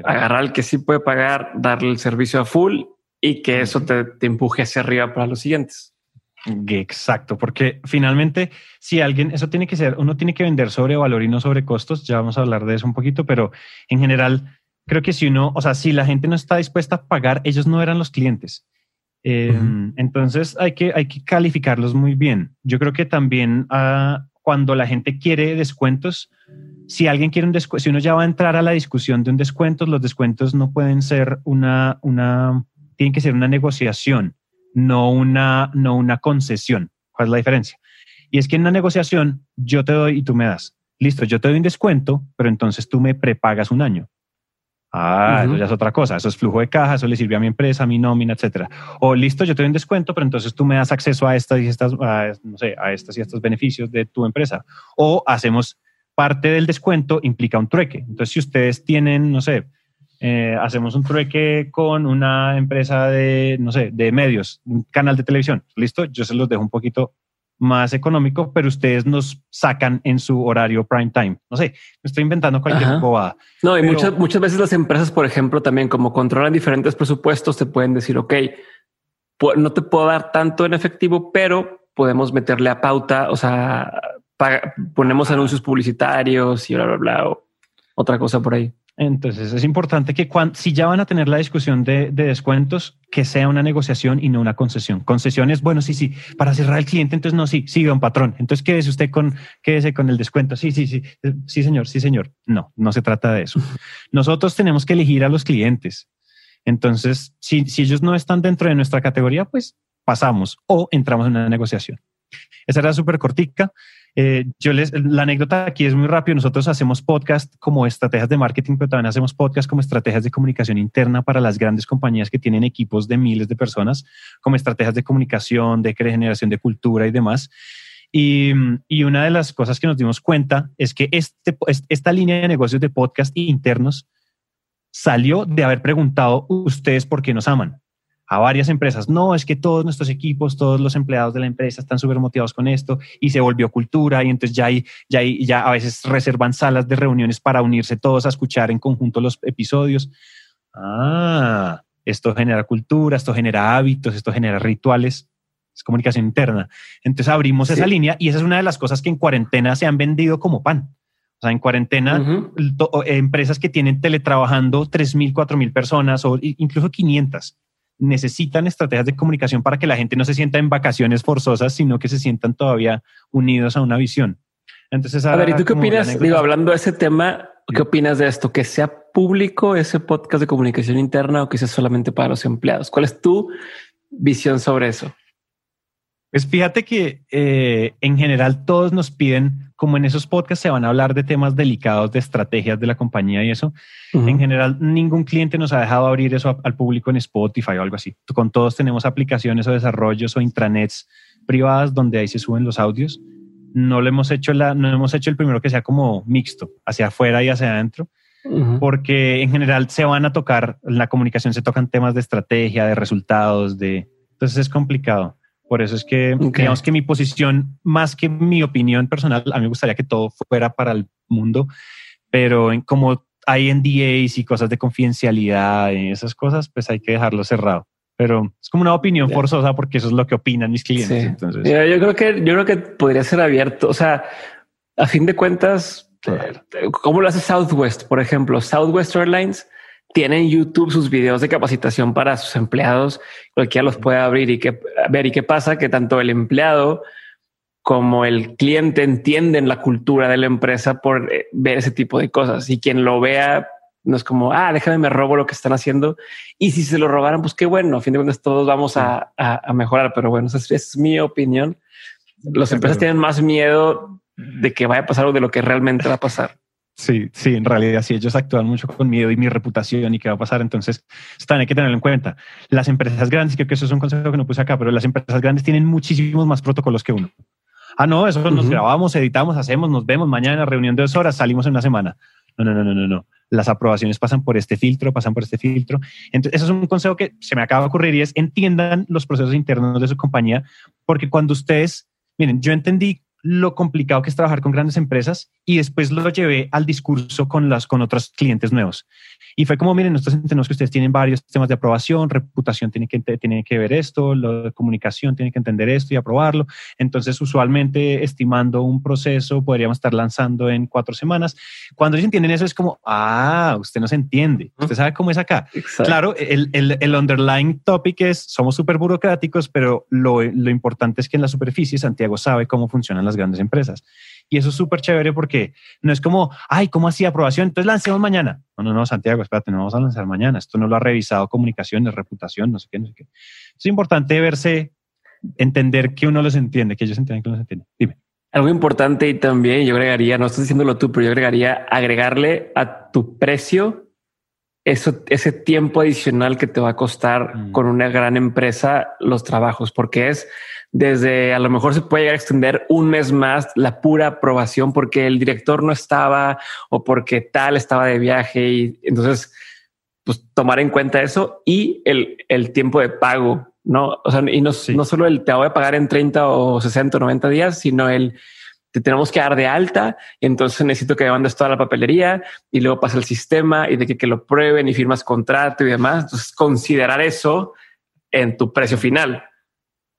agarrar al que sí puede pagar, darle el servicio a full y que eso te, te empuje hacia arriba para los siguientes. Exacto, porque finalmente, si alguien, eso tiene que ser, uno tiene que vender sobre valor y no sobre costos, ya vamos a hablar de eso un poquito, pero en general, creo que si uno, o sea, si la gente no está dispuesta a pagar, ellos no eran los clientes. Em, entonces hay que, hay que calificarlos muy bien. Yo creo que también uh, cuando la gente quiere descuentos, si alguien quiere un descuento, si uno ya va a entrar a la discusión de un descuento, los descuentos no pueden ser una, una, tienen que ser una negociación no una, no una concesión. ¿Cuál es la diferencia? Y es que en una negociación yo te doy y tú me das. Listo, yo te doy un descuento, pero entonces tú me prepagas un año. Ah, eso ya es otra cosa. Eso es flujo de caja, eso le sirve a mi empresa, a mi nómina, etcétera. O listo, yo te doy un descuento, pero entonces tú me das acceso a estas y estas, no sé, a estas y estos beneficios de tu empresa. O hacemos parte del descuento implica un trueque. Entonces, si ustedes tienen, no sé, eh, hacemos un trueque con una empresa de, no sé, de medios, un canal de televisión. Listo, yo se los dejo un poquito más económico, pero ustedes nos sacan en su horario prime time. No sé, me estoy inventando cualquier bobada. No, y muchas, muchas veces las empresas, por ejemplo, también como controlan diferentes presupuestos, te pueden decir, ok, no te puedo dar tanto en efectivo, pero podemos meterle a pauta, o sea, ponemos anuncios publicitarios y bla, bla, bla, o otra cosa por ahí. Entonces es importante que cuando, si ya van a tener la discusión de, descuentos, que sea una negociación y no una concesión. Concesiones, bueno, sí, sí, para cerrar el cliente, entonces no, sí, sí, don patrón. Entonces quédese usted con, quédese con el descuento. Sí, sí, sí, sí, señor, sí, señor. No, no se trata de eso. Nosotros tenemos que elegir a los clientes. Entonces, si, si ellos no están dentro de nuestra categoría, pues pasamos o entramos en una negociación. Esa era súper cortica. Eh, yo les, la anécdota aquí es muy rápido. Nosotros hacemos podcast como estrategias de marketing, pero también hacemos podcast como estrategias de comunicación interna para las grandes compañías que tienen equipos de miles de personas, como estrategias de comunicación, de generación de cultura y demás. Y, una de las cosas que nos dimos cuenta es que este, esta línea de negocios de podcast internos salió de haber preguntado ustedes por qué nos aman a varias empresas. No, es que todos nuestros equipos, todos los empleados de la empresa están súper motivados con esto y se volvió cultura y entonces ya, hay, ya, hay, ya a veces reservan salas de reuniones para unirse todos a escuchar en conjunto los episodios. Ah, esto genera cultura, esto genera hábitos, esto genera rituales. Es comunicación interna. Entonces abrimos esa línea y esa es una de las cosas que en cuarentena se han vendido como pan. O sea, en cuarentena, empresas que tienen teletrabajando 3.000, 4.000 personas o incluso 500 necesitan estrategias de comunicación para que la gente no se sienta en vacaciones forzosas, sino que se sientan todavía unidos a una visión. Entonces, a ver, ¿y tú qué opinas? Digo, hablando de ese tema, ¿qué opinas de esto? ¿Que sea público ese podcast de comunicación interna o que sea solamente para los empleados? ¿Cuál es tu visión sobre eso? Pues fíjate que eh, en general todos nos piden, como en esos podcasts se van a hablar de temas delicados, de estrategias de la compañía y eso. En general, ningún cliente nos ha dejado abrir eso al público en Spotify o algo así. Con todos tenemos aplicaciones o desarrollos o intranets privadas donde ahí se suben los audios. No lo hemos hecho la, no hemos hecho el primero que sea como mixto, hacia afuera y hacia adentro. Porque en general se van a tocar, en la comunicación se tocan temas de estrategia, de resultados, de... Entonces es complicado. Por eso es que digamos que mi posición, más que mi opinión personal, a mí me gustaría que todo fuera para el mundo, pero en, como hay NDAs y cosas de confidencialidad y esas cosas, pues hay que dejarlo cerrado. Pero es como una opinión forzosa porque eso es lo que opinan mis clientes. Entonces, yo creo que yo creo que podría ser abierto. O sea, a fin de cuentas, ¿cómo lo hace Southwest? Por ejemplo, Southwest Airlines tienen en YouTube sus videos de capacitación para sus empleados. Cualquiera los puede abrir y que, ver y qué pasa que tanto el empleado como el cliente entienden la cultura de la empresa por eh, ver ese tipo de cosas y quien lo vea no es como, ah, déjame me robo lo que están haciendo. Y si se lo robaran, pues qué bueno, a fin de cuentas todos vamos a, mejorar. Pero bueno, esa es, mi opinión. Las empresas tienen más miedo de que vaya a pasar o de lo que realmente va a pasar. Sí, sí, en realidad sí, ellos actúan mucho con miedo y mi reputación y qué va a pasar. Entonces, están hay que tenerlo en cuenta. Las empresas grandes, creo que eso es un consejo que no puse acá, pero las empresas grandes tienen muchísimos más protocolos que uno. Ah, no, eso nos grabamos, editamos, hacemos, nos vemos mañana, reunión de dos horas, salimos en una semana. No, no, no, no, no, no. Las aprobaciones pasan por este filtro, pasan por este filtro. Entonces, eso es un consejo que se me acaba de ocurrir y es entiendan los procesos internos de su compañía, porque cuando ustedes, miren, yo entendí lo complicado que es trabajar con grandes empresas y después lo llevé al discurso con las con otros clientes nuevos. Y fue como, miren, nosotros entendemos que ustedes tienen varios temas de aprobación, reputación tiene que, tiene que ver esto, lo de comunicación tiene que entender esto y aprobarlo. Entonces, usualmente, estimando un proceso, podríamos estar lanzando en cuatro semanas. Cuando ellos entienden eso, es como, ah, usted no se entiende. Usted sabe cómo es acá. Claro, el, el, el, underlying topic es, somos súper burocráticos, pero lo, lo importante es que en la superficie Santiago sabe cómo funcionan las grandes empresas. Y eso es súper chévere porque no es como, ay, ¿cómo así aprobación? Entonces lancemos mañana. No, no, no, Santiago, espérate, no vamos a lanzar mañana. Esto no lo ha revisado comunicaciones, reputación, no sé qué, no sé qué. Es importante verse, entender que uno los entiende, que ellos entienden que uno los entiende. Dime. Algo importante y también yo agregaría, no estoy diciéndolo tú, pero yo agregaría agregarle a tu precio eso, ese tiempo adicional que te va a costar mm. con una gran empresa los trabajos, porque es desde a lo mejor se puede llegar a extender un mes más la pura aprobación porque el director no estaba o porque tal estaba de viaje y entonces pues tomar en cuenta eso y el, el tiempo de pago, no? O sea, y no, no solo el te voy a pagar en 30 o 60 o 90 días, sino el te tenemos que dar de alta y entonces necesito que mandes toda la papelería y luego pasa el sistema y de que, que lo prueben y firmas contrato y demás. Entonces considerar eso en tu precio final.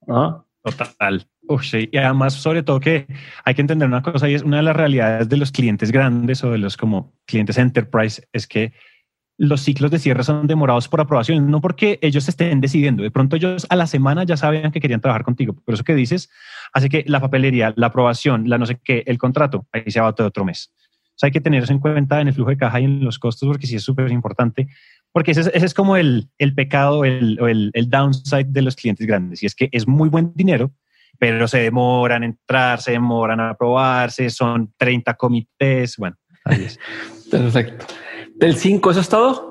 ¿no? Total. sí. Y además, sobre todo que hay que entender una cosa y es una de las realidades de los clientes grandes o de los como clientes enterprise es que los ciclos de cierre son demorados por aprobación, no porque ellos estén decidiendo. De pronto ellos a la semana ya sabían que querían trabajar contigo. Por eso que dices, hace que la papelería, la aprobación, la no sé qué, el contrato, ahí se va todo otro mes. O sea, hay que tener eso en cuenta en el flujo de caja y en los costos porque sí es súper importante. Porque ese, es como el, el pecado el, o el, el downside de los clientes grandes. Y es que es muy buen dinero, pero se demoran en entrar, se demoran a aprobarse, son 30 comités. Bueno, ahí es. Perfecto. ¿Del 5 eso es todo?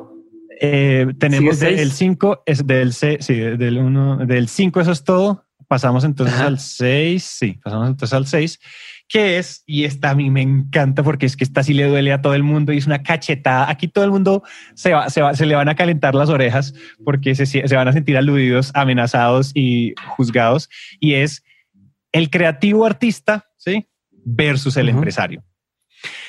Eh, tenemos del 5, es del C, sí, del 1, del 5 eso es todo. Pasamos entonces al 6, sí, pasamos entonces al 6, que es, y esta a mí me encanta porque es que esta sí le duele a todo el mundo y es una cachetada. Aquí todo el mundo se, va, se, va, se le van a calentar las orejas porque se, se van a sentir aludidos, amenazados y juzgados. Y es el creativo artista, ¿sí? Versus el empresario.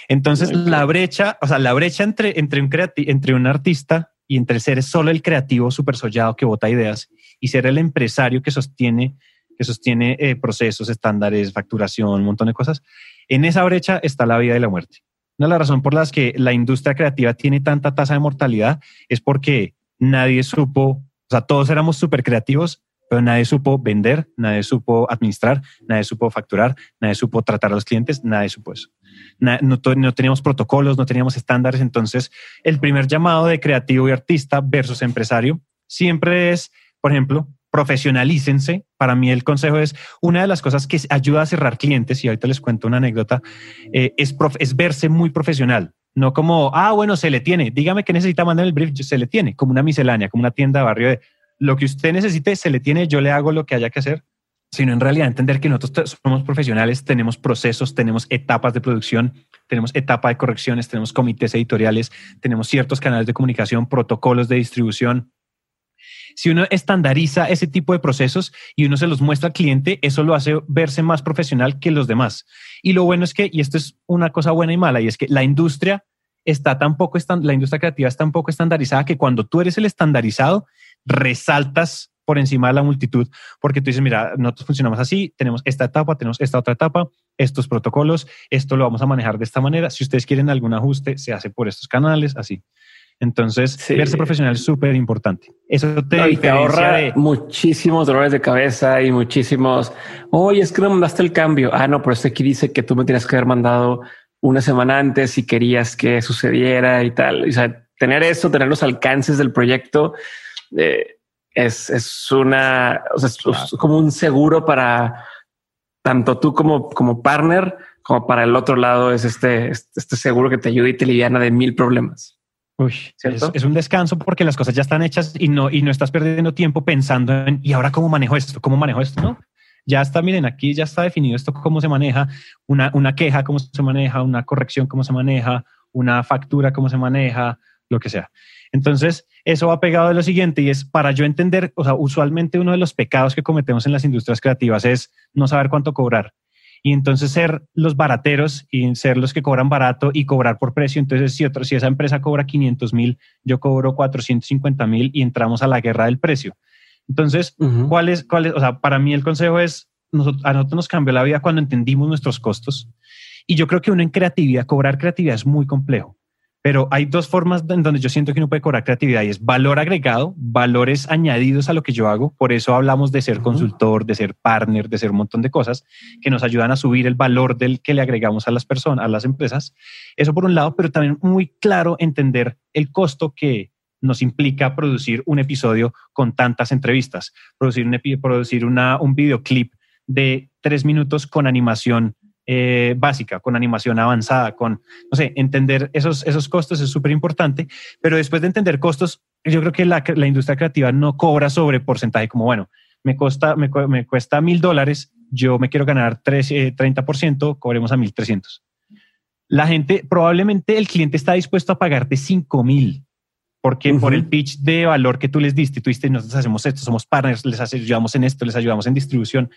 Entonces, la brecha, o sea, la brecha entre, entre, un, entre un artista y entre ser solo el creativo súper sollado que bota ideas y ser el empresario que sostiene, que sostiene eh, procesos, estándares, facturación, un montón de cosas, en esa brecha está la vida y la muerte. Una de las razones por las que la industria creativa tiene tanta tasa de mortalidad es porque nadie supo, o sea, todos éramos súper creativos, pero nadie supo vender, nadie supo administrar, nadie supo facturar, nadie supo tratar a los clientes, nadie supo eso no, teníamos protocolos, no teníamos estándares. Entonces, el primer llamado de creativo y artista versus empresario siempre es, por ejemplo, profesionalícense. Para mí el consejo es una de las cosas que ayuda a cerrar clientes, y ahorita les cuento una anécdota, eh, es, es verse muy profesional. No como, ah, bueno, se le tiene. Dígame que necesita mandar el brief, se le tiene, como una miscelánea, como una tienda de barrio de lo que usted necesite, se le tiene, yo le hago lo que haya que hacer sino en realidad entender que nosotros somos profesionales, tenemos procesos, tenemos etapas de producción, tenemos etapa de correcciones, tenemos comités editoriales, tenemos ciertos canales de comunicación, protocolos de distribución. Si uno estandariza ese tipo de procesos y uno se los muestra al cliente, eso lo hace verse más profesional que los demás. Y lo bueno es que, y esto es una cosa buena y mala, y es que la industria está tan poco, la industria creativa está tan poco estandarizada que cuando tú eres el estandarizado, resaltas por encima de la multitud, porque tú dices, mira, nosotros funcionamos así, tenemos esta etapa, tenemos esta otra etapa, estos protocolos, esto lo vamos a manejar de esta manera. Si ustedes quieren algún ajuste, se hace por estos canales, así. Entonces, verse profesional es súper importante. Eso te, ahorra de... muchísimos dolores de cabeza y muchísimos. Oye, es que no mandaste el cambio. Ah, no, pero este aquí dice que tú me tienes que haber mandado una semana antes si querías que sucediera y tal. O sea, tener eso, tener los alcances del proyecto. Eh, es, es una, o sea, es, como un seguro para tanto tú como, como partner, como para el otro lado es este, este seguro que te ayuda y te liviana de mil problemas. Uy, es, un descanso porque las cosas ya están hechas y no, y no estás perdiendo tiempo pensando en, ¿y ahora cómo manejo esto? ¿Cómo manejo esto? No, ya está, miren, aquí ya está definido esto, cómo se maneja, una, una queja, cómo se maneja, una corrección, cómo se maneja, una factura, cómo se maneja, lo que sea. Entonces, eso va pegado de lo siguiente y es para yo entender, o sea, usualmente uno de los pecados que cometemos en las industrias creativas es no saber cuánto cobrar. Y entonces ser los barateros y ser los que cobran barato y cobrar por precio. Entonces, si, otro, si esa empresa cobra 500 mil, yo cobro 450 mil y entramos a la guerra del precio. Entonces, ¿cuál, es, ¿cuál es? O sea, para mí el consejo es, a nosotros nos cambió la vida cuando entendimos nuestros costos. Y yo creo que uno en creatividad, cobrar creatividad es muy complejo. Pero hay dos formas en donde yo siento que uno puede cobrar creatividad y es valor agregado, valores añadidos a lo que yo hago. Por eso hablamos de ser consultor, de ser partner, de ser un montón de cosas que nos ayudan a subir el valor del que le agregamos a las personas, a las empresas. Eso por un lado, pero también muy claro entender el costo que nos implica producir un episodio con tantas entrevistas, producir un, producir una, un videoclip de tres minutos con animación eh, básica, con animación avanzada, con, no sé, entender esos, esos costos es súper importante, pero después de entender costos, yo creo que la, la, industria creativa no cobra sobre porcentaje como, bueno, me, costa, me, me cuesta mil dólares, yo me quiero ganar 3, 30%, eh, cobremos a 1300. La gente, probablemente el cliente está dispuesto a pagarte 5000 porque por el pitch de valor que tú les diste, tú dijiste, nosotros hacemos esto, somos partners, les ayudamos en esto, les ayudamos en distribución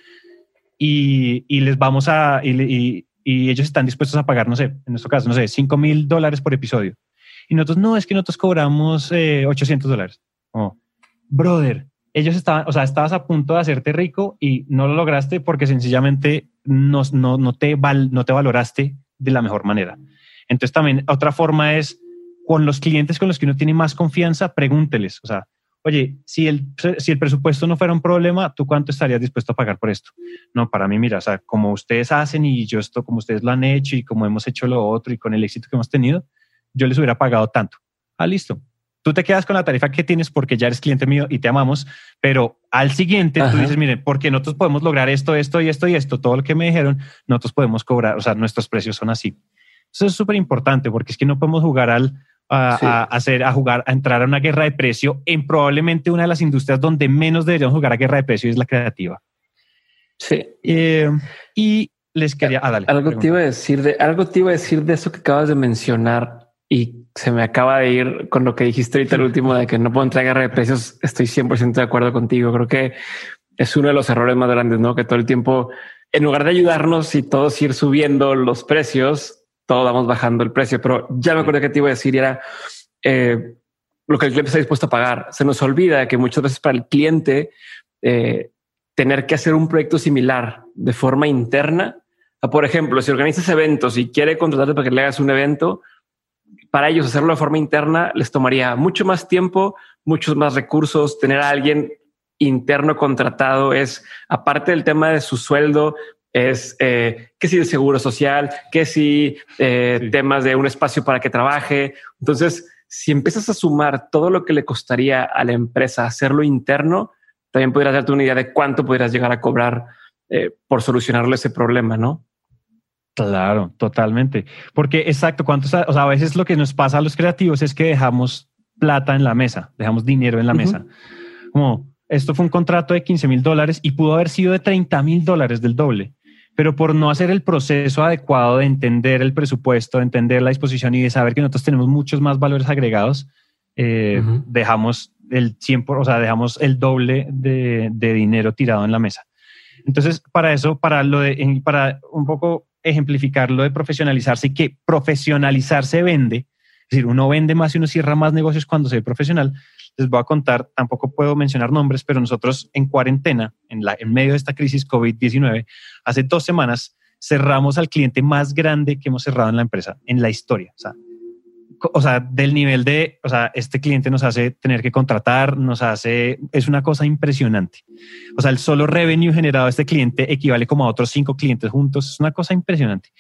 y, les vamos a, y, ellos están dispuestos a pagar, no sé, en nuestro caso, no sé, 5 mil dólares por episodio. Y nosotros, no, es que nosotros cobramos 800 eh, dólares. Oh, brother, ellos estaban, o sea, estabas a punto de hacerte rico y no lo lograste porque sencillamente no, no, no, te, no te valoraste de la mejor manera. Entonces también otra forma es con los clientes con los que uno tiene más confianza, pregúnteles, o sea, oye, si el, si el presupuesto no fuera un problema, ¿tú cuánto estarías dispuesto a pagar por esto? No, para mí, mira, o sea, como ustedes hacen y yo esto, como ustedes lo han hecho y como hemos hecho lo otro y con el éxito que hemos tenido, yo les hubiera pagado tanto. Ah, listo. Tú te quedas con la tarifa que tienes porque ya eres cliente mío y te amamos, pero al siguiente tú dices, miren, porque nosotros podemos lograr esto, esto y esto y esto, todo lo que me dijeron, nosotros podemos cobrar, o sea, nuestros precios son así. Eso es súper importante porque es que no podemos jugar al, a, hacer, a jugar, a entrar a una guerra de precio en probablemente una de las industrias donde menos deberíamos jugar a guerra de precio es la creativa. Sí. Eh, y les quería, ah, algo te iba a decir de, algo te iba a decir de eso que acabas de mencionar y se me acaba de ir con lo que dijiste ahorita el último de que no puedo entrar a guerra de precios. Estoy 100% de acuerdo contigo. Creo que es uno de los errores más grandes, ¿no? Que todo el tiempo, en lugar de ayudarnos y todos ir subiendo los precios, todos vamos bajando el precio, pero ya me acuerdo que te iba a decir era eh, lo que el cliente está dispuesto a pagar. Se nos olvida que muchas veces para el cliente eh, tener que hacer un proyecto similar de forma interna, por ejemplo, si organizas eventos y quiere contratarte para que le hagas un evento, para ellos hacerlo de forma interna les tomaría mucho más tiempo, muchos más recursos, tener a alguien interno contratado es, aparte del tema de su sueldo, es eh, que si el seguro social, que si eh, temas de un espacio para que trabaje. Entonces, si empiezas a sumar todo lo que le costaría a la empresa hacerlo interno, también podrías darte una idea de cuánto podrías llegar a cobrar eh, por solucionarle ese problema, ¿no? Claro, totalmente. Porque exacto, cuántos, o sea, a veces lo que nos pasa a los creativos es que dejamos plata en la mesa, dejamos dinero en la mesa. Como esto fue un contrato de 15 mil dólares y pudo haber sido de 30 mil dólares del doble pero por no hacer el proceso adecuado de entender el presupuesto, de entender la disposición y de saber que nosotros tenemos muchos más valores agregados, eh, dejamos el 100%, o sea, dejamos el doble de, dinero tirado en la mesa. Entonces, para eso, para lo de, para un poco ejemplificar lo de profesionalizarse y que profesionalizarse vende, es decir, uno vende más y uno cierra más negocios cuando se ve profesional, les voy a contar, tampoco puedo mencionar nombres, pero nosotros en cuarentena, en, la, en medio de esta crisis COVID-19, hace dos semanas cerramos al cliente más grande que hemos cerrado en la empresa, en la historia. O sea, o sea, del nivel de, o sea, este cliente nos hace tener que contratar, nos hace, es una cosa impresionante. O sea, el solo revenue generado a este cliente equivale como a otros cinco clientes juntos, es una cosa impresionante.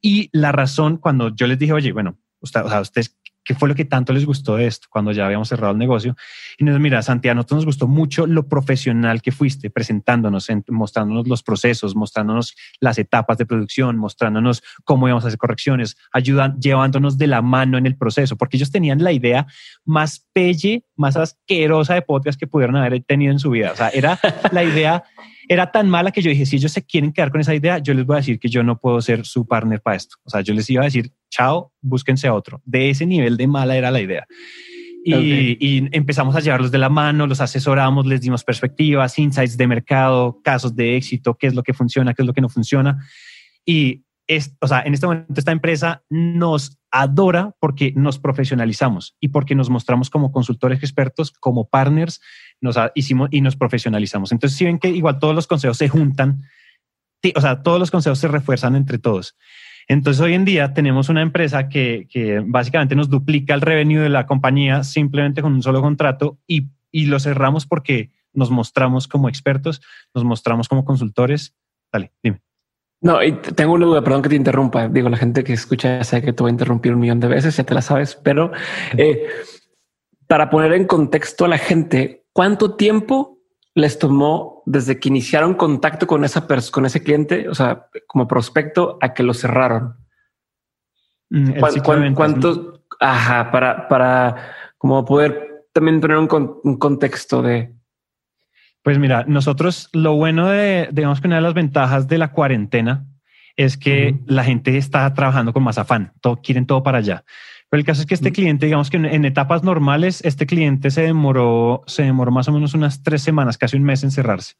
Y la razón, cuando yo les dije, oye, bueno, usted, o sea, ustedes qué fue lo que tanto les gustó de esto cuando ya habíamos cerrado el negocio. Y nos mira, Santiago, a nosotros nos gustó mucho lo profesional que fuiste presentándonos, mostrándonos los procesos, mostrándonos las etapas de producción, mostrándonos cómo íbamos a hacer correcciones, ayudan, llevándonos de la mano en el proceso, porque ellos tenían la idea más pelle, más asquerosa de podcast que pudieron haber tenido en su vida. O sea, era la idea era tan mala que yo dije, si ellos se quieren quedar con esa idea, yo les voy a decir que yo no puedo ser su partner para esto. O sea, yo les iba a decir, chao, búsquense a otro. De ese nivel de mala era la idea. Y, empezamos a llevarlos de la mano, los asesoramos, les dimos perspectivas, insights de mercado, casos de éxito, qué es lo que funciona, qué es lo que no funciona. Y es, o sea, en este momento esta empresa nos adora porque nos profesionalizamos y porque nos mostramos como consultores expertos, como partners, nos hicimos y nos profesionalizamos. Entonces, si ven que igual todos los consejos se juntan, o sea, todos los consejos se refuerzan entre todos. Entonces hoy en día tenemos una empresa que, básicamente nos duplica el revenue de la compañía simplemente con un solo contrato y, lo cerramos porque nos mostramos como expertos, nos mostramos como consultores. Dale, dime. No, y tengo una duda, perdón que te interrumpa. Digo, la gente que escucha sabe que te voy a interrumpir un millón de veces, ya te la sabes, pero eh, para poner en contexto a la gente, ¿cuánto tiempo les tomó desde que iniciaron contacto con esa con ese cliente, o sea, como prospecto, a que lo cerraron? Mm, ¿Cuánto? Ajá, para, para como poder también tener un, contexto de. Pues mira, nosotros lo bueno de, digamos que una de las ventajas de la cuarentena es que la gente está trabajando con más afán, todo, quieren todo para allá. Pero el caso es que este cliente, digamos que en, etapas normales, este cliente se demoró, se demoró más o menos unas tres semanas, casi un mes en cerrarse.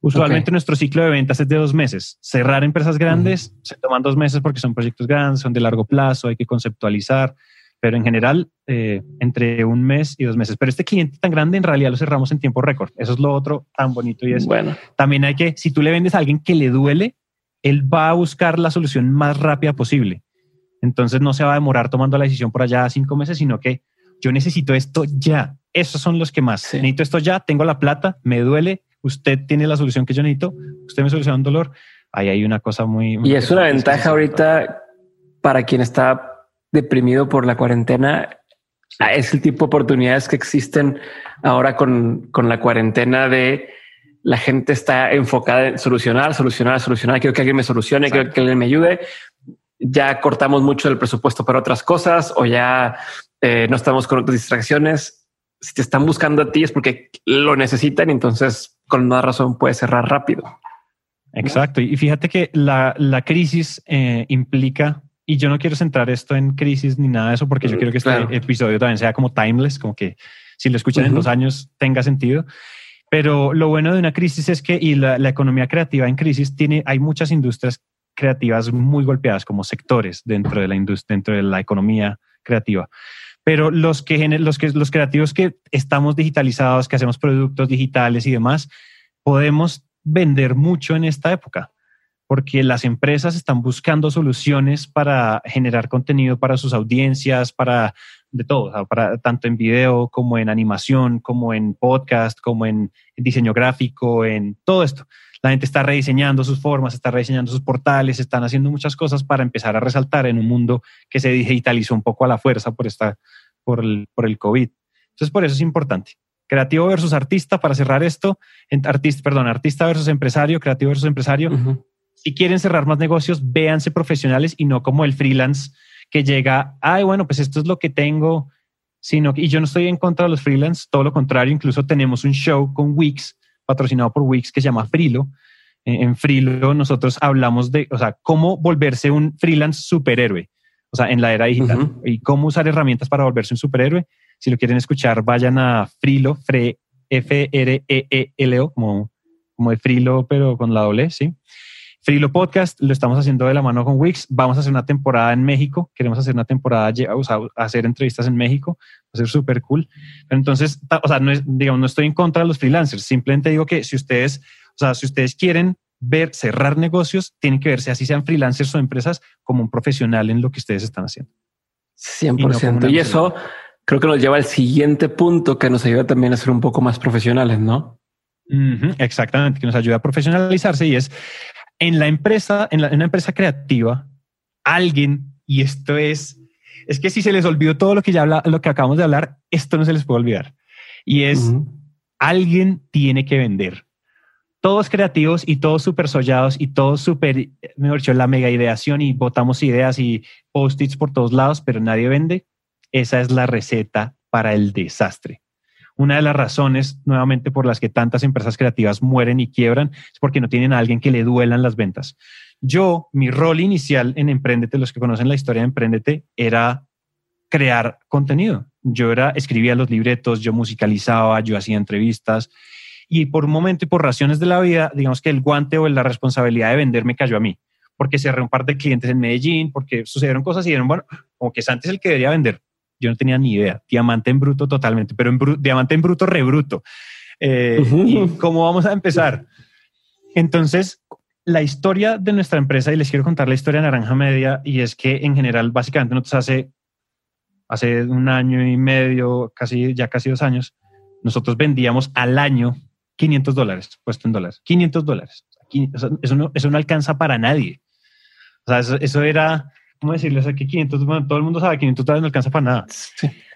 Usualmente nuestro ciclo de ventas es de dos meses. Cerrar empresas grandes se toman dos meses porque son proyectos grandes, son de largo plazo, hay que conceptualizar. Pero en general eh, entre un mes y dos meses. Pero este cliente tan grande en realidad lo cerramos en tiempo récord. Eso es lo otro tan bonito y es bueno. También hay que, si tú le vendes a alguien que le duele, él va a buscar la solución más rápida posible. Entonces no se va a demorar tomando la decisión por allá cinco meses, sino que yo necesito esto ya. Esos son los que más. Necesito esto ya, tengo la plata, me duele, usted tiene la solución que yo necesito, usted me soluciona un dolor. Ahí hay una cosa muy... y es una ventaja ahorita para quien está deprimido por la cuarentena. Ah, es el tipo de oportunidades que existen ahora con, con la cuarentena de la gente está enfocada en solucionar, solucionar, solucionar. Quiero que alguien me solucione, quiero que alguien me ayude. Ya cortamos mucho del presupuesto para otras cosas o ya eh, no estamos con otras distracciones. Si te están buscando a ti es porque lo necesitan. Entonces, con más razón, puede cerrar rápido. Exacto. Y fíjate que la, la crisis eh, implica, y yo no quiero centrar esto en crisis ni nada de eso, porque yo mm, quiero que este episodio también sea como timeless, como que si lo escuchan en dos años tenga sentido. Pero lo bueno de una crisis es que, y la, economía creativa en crisis tiene, hay muchas industrias creativas muy golpeadas como sectores dentro de la industria, dentro de la economía creativa. Pero los que, los que, los creativos que estamos digitalizados, que hacemos productos digitales y demás, podemos vender mucho en esta época porque las empresas están buscando soluciones para generar contenido para sus audiencias, para de todo, para, tanto en video como en animación, como en podcast, como en, diseño gráfico, en todo esto. La gente está rediseñando sus formas, está rediseñando sus portales, están haciendo muchas cosas para empezar a resaltar en un mundo que se digitalizó un poco a la fuerza por, esta, por, el, por el COVID. Entonces, por eso es importante. Creativo versus artista, para cerrar esto, artista, perdón, artista versus empresario, creativo versus empresario. Si quieren cerrar más negocios, véanse profesionales y no como el freelance que llega, ay, bueno, pues esto es lo que tengo, sino que, y yo no estoy en contra de los freelance, todo lo contrario, incluso tenemos un show con Wix, patrocinado por Wix, que se llama Frilo. En Frilo nosotros hablamos de, o sea, cómo volverse un freelance superhéroe, o sea, en la era digital, y cómo usar herramientas para volverse un superhéroe. Si lo quieren escuchar, vayan a Frilo, F-R-E-E-L-O, como, como de Frilo, pero con la doble, ¿sí? Frilo Podcast lo estamos haciendo de la mano con Wix. Vamos a hacer una temporada en México. Queremos hacer una temporada, o sea, hacer entrevistas en México. Va a ser súper cool. Pero entonces, o sea, no es, digamos, no estoy en contra de los freelancers. Simplemente digo que si ustedes, o sea, si ustedes quieren ver cerrar negocios, tienen que verse así sean freelancers o empresas como un profesional en lo que ustedes están haciendo. 100%. Y, eso creo que nos lleva al siguiente punto que nos ayuda también a ser un poco más profesionales, ¿no? exactamente, que nos ayuda a profesionalizarse y es en la empresa, en, la, una empresa creativa, alguien, y esto es, es que si se les olvidó todo lo que ya habla, lo que acabamos de hablar, esto no se les puede olvidar. Y es, alguien tiene que vender. Todos creativos y todos súper sollados y todos súper, mejor dicho, la mega ideación y botamos ideas y post-its por todos lados, pero nadie vende. Esa es la receta para el desastre. Una de las razones, nuevamente, por las que tantas empresas creativas mueren y quiebran es porque no tienen a alguien que le duelan las ventas. Yo, mi rol inicial en Emprendete, los que conocen la historia de Emprendete, era crear contenido. Yo era, escribía los libretos, yo musicalizaba, yo hacía entrevistas y por un momento y por razones de la vida, digamos que el guante o la responsabilidad de vender me cayó a mí, porque cerré un par de clientes en Medellín, porque sucedieron cosas y dijeron, bueno, como que es antes el que debería vender. Yo no tenía ni idea. Diamante en bruto totalmente, pero en diamante en bruto rebruto. Eh, ¿Y cómo vamos a empezar? Entonces, la historia de nuestra empresa, y les quiero contar la historia de Naranja Media, y es que en general, básicamente, nosotros hace, hace un año y medio, casi, ya casi dos años, nosotros vendíamos al año 500 dólares, puesto en dólares, 500 dólares. Eso no, eso no alcanza para nadie. O sea, eso, eso era ¿cómo decirles? que 500, bueno, todo el mundo sabe que 500 dólares no alcanza para nada.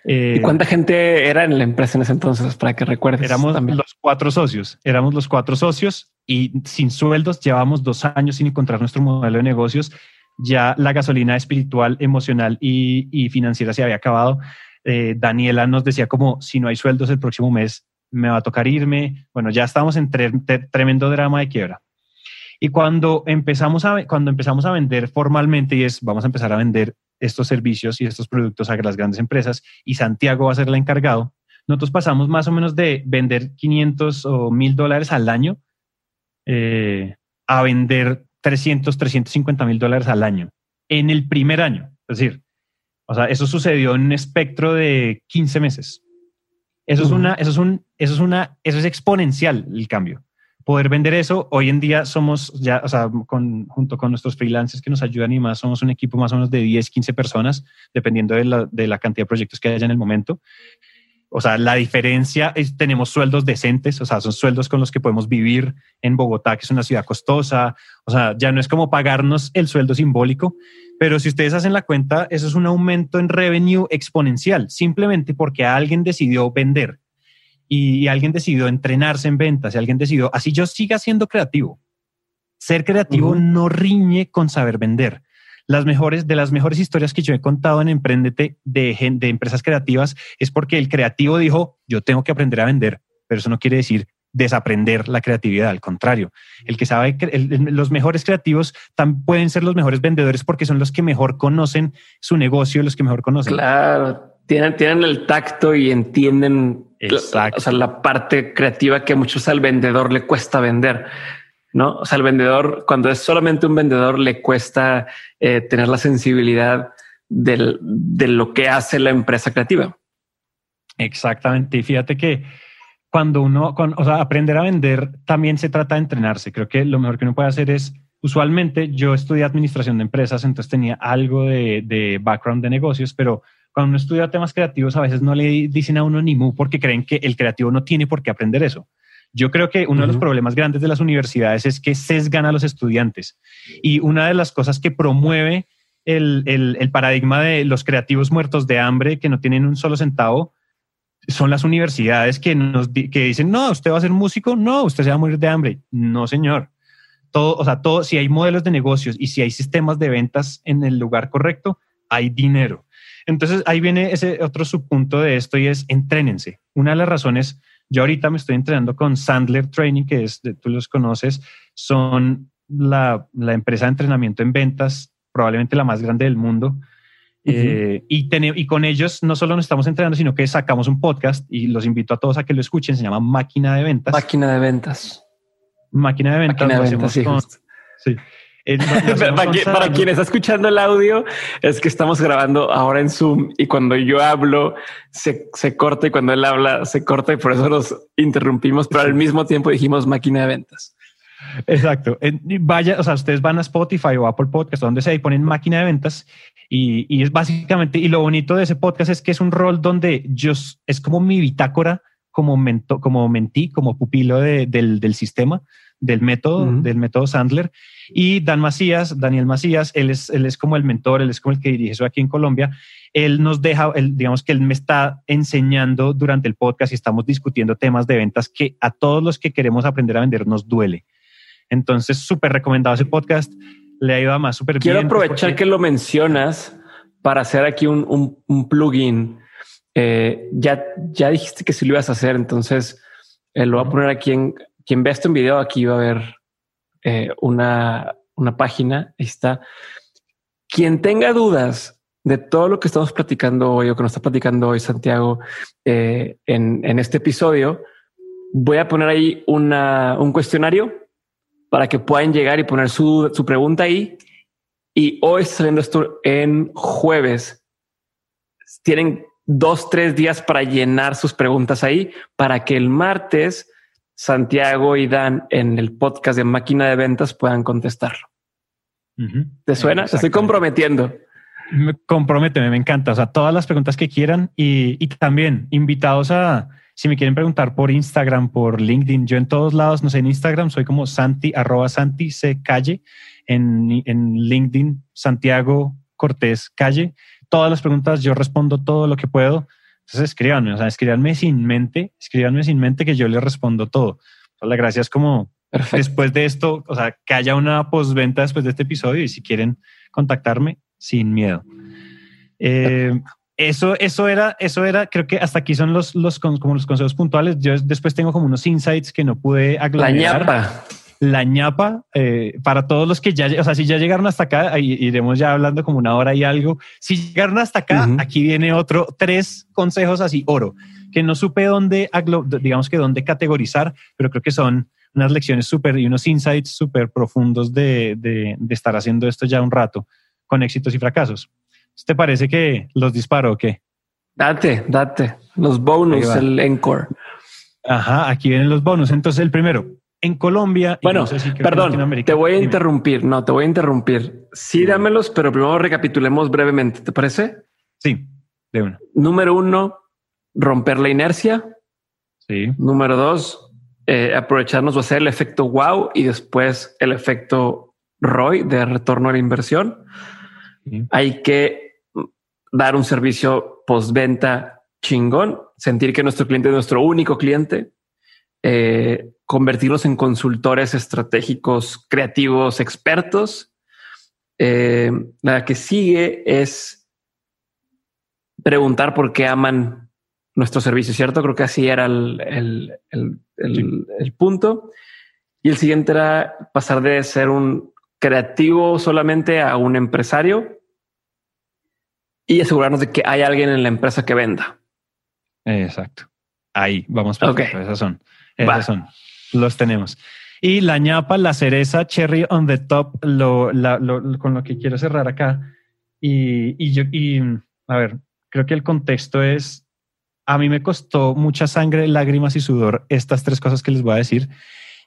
Eh, ¿Y cuánta gente era en la empresa en ese entonces? Para que recuerdes. Éramos los cuatro socios, éramos los cuatro socios y sin sueldos llevamos dos años sin encontrar nuestro modelo de negocios. Ya la gasolina espiritual, emocional y, financiera se había acabado. Eh, Daniela nos decía como si no hay sueldos el próximo mes me va a tocar irme. Bueno, ya estamos en tremendo drama de quiebra. Y cuando empezamos a, cuando empezamos a vender formalmente, y es vamos a empezar a vender estos servicios y estos productos a las grandes empresas, y Santiago va a ser el encargado, nosotros pasamos más o menos de vender 500 o 1000 dólares al año eh, a vender 300, 350 mil dólares al año en el primer año. Es decir, O sea, eso sucedió en un espectro de 15 meses. Eso es una, eso es un, eso es una, eso es exponencial el cambio. Poder vender eso, hoy en día somos ya, o sea, con, junto con nuestros freelancers que nos ayudan y más, somos un equipo más o menos de 10, 15 personas, dependiendo de la, de la cantidad de proyectos que haya en el momento. O sea, la diferencia es tenemos sueldos decentes, o sea, son sueldos con los que podemos vivir en Bogotá, que es una ciudad costosa. O sea, ya no es como pagarnos el sueldo simbólico, pero si ustedes hacen la cuenta, eso es un aumento en revenue exponencial, simplemente porque alguien decidió vender y, alguien decidió entrenarse en ventas y alguien decidió, así yo siga siendo creativo. Ser creativo no riñe con saber vender las mejores, de las mejores historias que yo he contado en Emprendete de, de empresas creativas es porque el creativo dijo, yo tengo que aprender a vender, pero eso no quiere decir desaprender la creatividad, al contrario, el que sabe, los mejores creativos también pueden ser los mejores vendedores porque son los que mejor conocen su negocio, los que mejor conocen. Claro, tienen, tienen el tacto y entienden La, o sea, la parte creativa que muchos al vendedor le cuesta vender. ¿no? O sea, el vendedor, cuando es solamente un vendedor, le cuesta eh, tener la sensibilidad de lo que hace la empresa creativa. Exactamente. Y fíjate que cuando uno, o sea, aprender a vender también se trata de entrenarse. Creo que lo mejor que uno puede hacer es, usualmente yo estudié administración de empresas, entonces tenía algo de, de background de negocios, pero cuando uno estudia temas creativos, a veces no le dicen a uno ni mu porque creen que el creativo no tiene por qué aprender eso. Yo creo que uno de los problemas grandes de las universidades es que sesgan a los estudiantes. Y una de las cosas que promueve el, paradigma de los creativos muertos de hambre que no tienen un solo centavo son las universidades que nos que dicen, no, usted va a ser músico, no, usted se va a morir de hambre. No, señor. Todo, o sea, todo, si hay modelos de negocios y si hay sistemas de ventas en el lugar correcto, hay dinero. Entonces ahí viene ese otro subpunto de esto y es entrénense. Una de las razones yo ahorita me estoy entrenando con Sandler Training, que es, tú los conoces, son la, empresa de entrenamiento en ventas, probablemente la más grande del mundo. Eh, y, y con ellos no solo nos estamos entrenando, sino que sacamos un podcast y los invito a todos a que lo escuchen. Se llama Máquina de Ventas. Máquina de Ventas. Máquina de Ventas. Máquina de ventas sí. Eh, para, quien está escuchando el audio, es que estamos grabando ahora en Zoom y cuando yo hablo se, se, corta y cuando él habla se corta y por eso nos interrumpimos, pero al mismo tiempo dijimos máquina de ventas. Exacto. Vaya, o sea, ustedes van a Spotify o Apple Podcast, donde se ponen máquina de ventas y, y, es básicamente, y lo bonito de ese podcast es que es un rol donde yo, es como mi bitácora, como, mento, como mentí, como pupilo del, del sistema del método, del método Sandler. Y Dan Macías, Daniel Macías, él es, él es como el mentor, él es como el que dirige eso aquí en Colombia. Él nos deja, él, digamos que él me está enseñando durante el podcast y estamos discutiendo temas de ventas que a todos los que queremos aprender a vender nos duele. Entonces, súper recomendado ese podcast. Le ha ido a más súper bien. Quiero aprovechar que lo mencionas para hacer aquí un, un, plugin. Eh, ya, ya dijiste que sí lo ibas a hacer, entonces eh, lo voy a poner aquí en, quien vea este video, aquí va a ver eh, una, página. Ahí está. Quien tenga dudas de todo lo que estamos platicando hoy o que nos está platicando hoy Santiago eh, en, este episodio, voy a poner ahí un cuestionario para que puedan llegar y poner su, su pregunta ahí. Y hoy saliendo esto en jueves. Tienen dos, tres días para llenar sus preguntas ahí para que el martes Santiago y Dan en el podcast de Máquina de Ventas puedan contestarlo. ¿Te suena? Te estoy comprometiendo. Me comprométeme, me encanta. O sea, todas las preguntas que quieran y, también invitados a, si me quieren preguntar por Instagram, por LinkedIn, yo en todos lados, no sé, en Instagram soy como Santi, arroba Santi C Calle, en, en LinkedIn Santiago Cortés Calle. Todas las preguntas yo respondo todo lo que puedo. Entonces escríbanme, o sea, escríbanme sin mente, escríbanme sin mente que yo les respondo todo. la gracia es como después de esto, o sea, que haya una postventa después de este episodio y si quieren contactarme, sin miedo. Eh, eso, eso era, eso era, creo que hasta aquí son los, los, como los consejos puntuales. Yo después tengo como unos insights que no pude. La ñapa la ñapa, eh, para todos los que ya, o sea, si ya llegaron hasta acá, iremos ya hablando como una hora y algo. Si llegaron hasta acá, aquí viene otro, tres consejos así, oro, que no supe dónde, digamos que dónde categorizar, pero creo que son unas lecciones súper y unos insights súper profundos de, de, estar haciendo esto ya un rato con éxitos y fracasos. ¿Te parece que los disparo o qué? Date, date. Los bonus, el encore. Ajá, aquí vienen los bonus. Entonces, el primero, en Colombia. Bueno, perdón, te voy a interrumpir. No, te voy a interrumpir. Sí, dámelos, pero primero recapitulemos brevemente. ¿Te parece? Sí, de uno. Número uno, romper la inercia. Sí. Número dos, eh, aprovecharnos o hacer el efecto wow y después el efecto ROI de retorno a la inversión. Hay que dar un servicio postventa chingón, sentir que nuestro cliente es nuestro único cliente, eh, convertirnos en consultores estratégicos, creativos, expertos. Eh, la que sigue es preguntar por qué aman nuestro servicio, ¿cierto? Creo que así era el, el, punto. Y el siguiente era pasar de ser un creativo solamente a un empresario y asegurarnos de que hay alguien en la empresa que venda. Exacto. Ahí vamos. Para okay. Esas son. Esas son. Los tenemos. Y la ñapa, la cereza, cherry on the top, con lo que quiero cerrar acá. Y, y yo, a ver, creo que el contexto es, a mí me costó mucha sangre, lágrimas y sudor estas tres cosas que les voy a decir.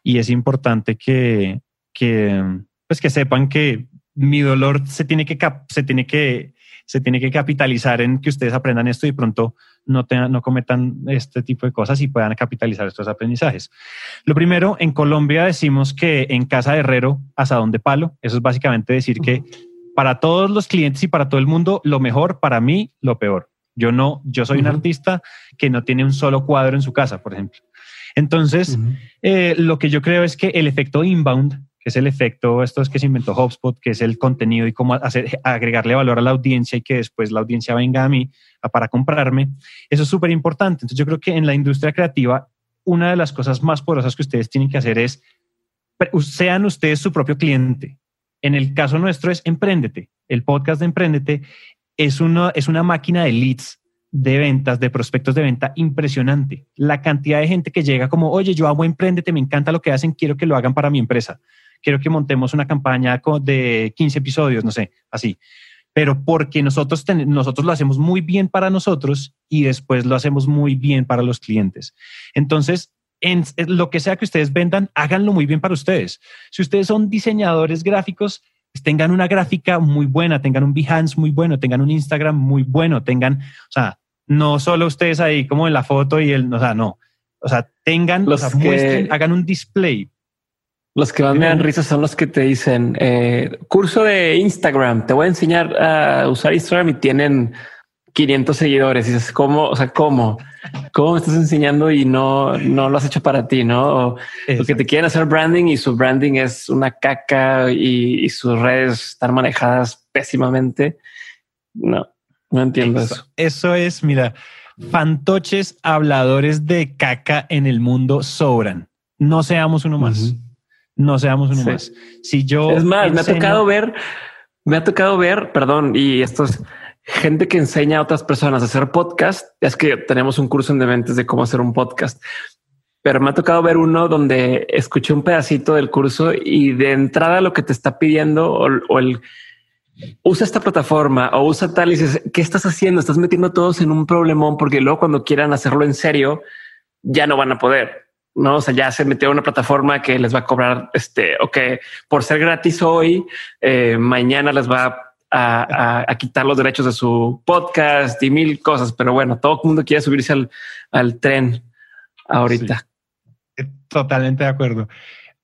Y es importante que, que, pues que sepan que mi dolor se tiene que, se tiene que, se tiene que capitalizar en que ustedes aprendan esto y pronto no, no cometan este tipo de cosas y puedan capitalizar estos aprendizajes. Lo primero, en Colombia decimos que en casa de herrero, asadón de palo. Eso es básicamente decir que para todos los clientes y para todo el mundo, lo mejor, para mí, lo peor. Yo no, yo soy un artista que no tiene un solo cuadro en su casa, por ejemplo. Entonces, eh, lo que yo creo es que el efecto inbound, que es el efecto, esto es que se inventó HubSpot, que es el contenido y cómo hacer, agregarle valor a la audiencia y que después la audiencia venga a mí para comprarme, eso es súper importante. Entonces, yo creo que en la industria creativa, una de las cosas más poderosas que ustedes tienen que hacer es, sean ustedes su propio cliente. En el caso nuestro es Emprendete. El podcast de Emprendete es una, es una máquina de leads, de ventas, de prospectos de venta impresionante. La cantidad de gente que llega como, oye, yo hago Emprendete, me encanta lo que hacen, quiero que lo hagan para mi empresa. Quiero que montemos una campaña de 15 episodios, no sé, así. Pero porque nosotros, nosotros lo hacemos muy bien para nosotros y después lo hacemos muy bien para los clientes. Entonces, en lo que sea que ustedes vendan, háganlo muy bien para ustedes. Si ustedes son diseñadores gráficos, pues tengan una gráfica muy buena, tengan un Behance muy bueno, tengan un Instagram muy bueno, tengan, o sea, no solo ustedes ahí como en la foto y el, o sea, no, o sea, tengan, los hagan un display. Los que más me dan risa son los que te dicen, eh, curso de Instagram, te voy a enseñar a usar Instagram y tienen 500 seguidores. Y dices, ¿cómo? O sea, ¿cómo? ¿Cómo me estás enseñando y no, no lo has hecho para ti? No, porque te quieren hacer branding y su branding es una caca y, sus redes están manejadas pésimamente. No, no entiendo eso. Eso, es, mira, fantoches habladores de caca en el mundo sobran. No seamos uno más. No seamos uno más. Si yo es más, me ha tocado ver, me ha tocado ver, perdón, y esto es gente que enseña a otras personas a hacer podcast. Es que tenemos un curso en Dementes de cómo hacer un podcast, pero me ha tocado ver uno donde escuché un pedacito del curso y de entrada lo que te está pidiendo o, el usa esta plataforma o usa tal y dices, ¿qué estás haciendo? Estás metiendo a todos en un problemón porque luego cuando quieran hacerlo en serio ya no van a poder. No, o sea, ya se metió una plataforma que les va a cobrar este, o que por ser gratis hoy, eh, mañana les va a a, quitar los derechos de su podcast y mil cosas. Pero bueno, todo el mundo quiere subirse al, tren ahorita. Totalmente de acuerdo.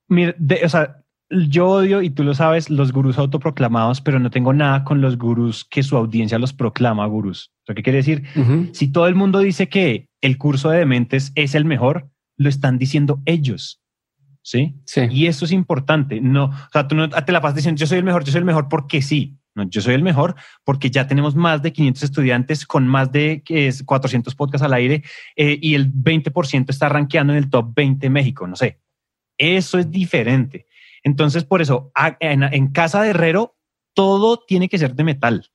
Mira, o sea, yo odio, y tú lo sabes, los gurús autoproclamados, pero no tengo nada con los gurús que su audiencia los proclama gurús. ¿Qué quiere decir? Si todo el mundo dice que el curso de dementes es el mejor, lo están diciendo ellos. ¿Sí? Sí. Y eso es importante. No, o sea, tú no te la pasas diciendo yo soy el mejor, yo soy el mejor porque sí yo soy el mejor porque ya tenemos más de 500 estudiantes con más de 400 podcasts al aire eh, y el 20% está rankeando en el top 20 México, no sé. Eso es diferente. Entonces, por eso, en, casa de herrero, todo tiene que ser de metal.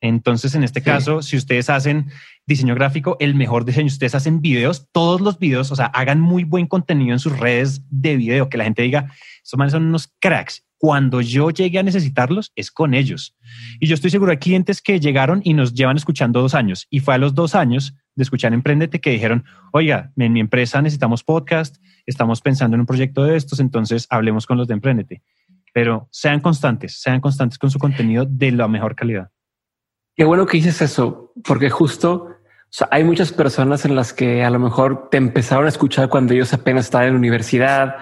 Entonces, en este caso, si ustedes hacen diseño gráfico, el mejor diseño, ustedes hacen videos, todos los videos, o sea, hagan muy buen contenido en sus redes de video, que la gente diga, estos manes son unos cracks cuando yo llegue a necesitarlos es con ellos. Y yo estoy seguro de clientes que llegaron y nos llevan escuchando dos años y fue a los dos años de escuchar Emprendete que dijeron, oiga, en mi empresa necesitamos podcast, estamos pensando en un proyecto de estos, entonces hablemos con los de Emprendete. Pero sean constantes, sean constantes con su contenido de la mejor calidad. Qué bueno que dices eso, porque justo hay muchas personas en las que a lo mejor te empezaron a escuchar cuando ellos apenas estaban en la universidad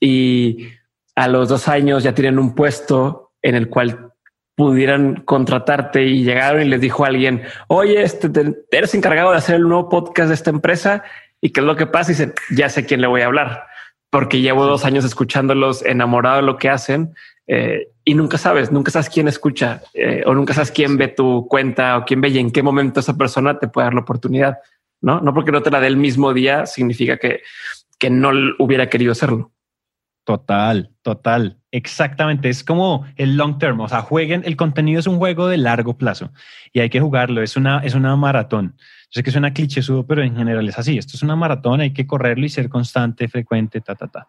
y a los dos años ya tienen un puesto en el cual pudieran contratarte y llegaron y les dijo a alguien, oye, este, eres encargado de hacer el nuevo podcast de esta empresa y qué es lo que pasa. Y dicen, ya sé quién le voy a hablar porque llevo dos años escuchándolos, enamorado de lo que hacen eh, y nunca sabes, nunca sabes quién escucha eh, o nunca sabes quién ve tu cuenta o quién ve y en qué momento esa persona te puede dar la oportunidad. No, no porque no te la dé el mismo día significa que, que no hubiera querido hacerlo. Total, total. Exactamente. Es como el long term. O sea, jueguen. El contenido es un juego de largo plazo y hay que jugarlo. Es una, es una maratón. Yo sé que suena cliché, pero en general es así. Esto es una maratón. Hay que correrlo y ser constante, frecuente, ta, ta, ta.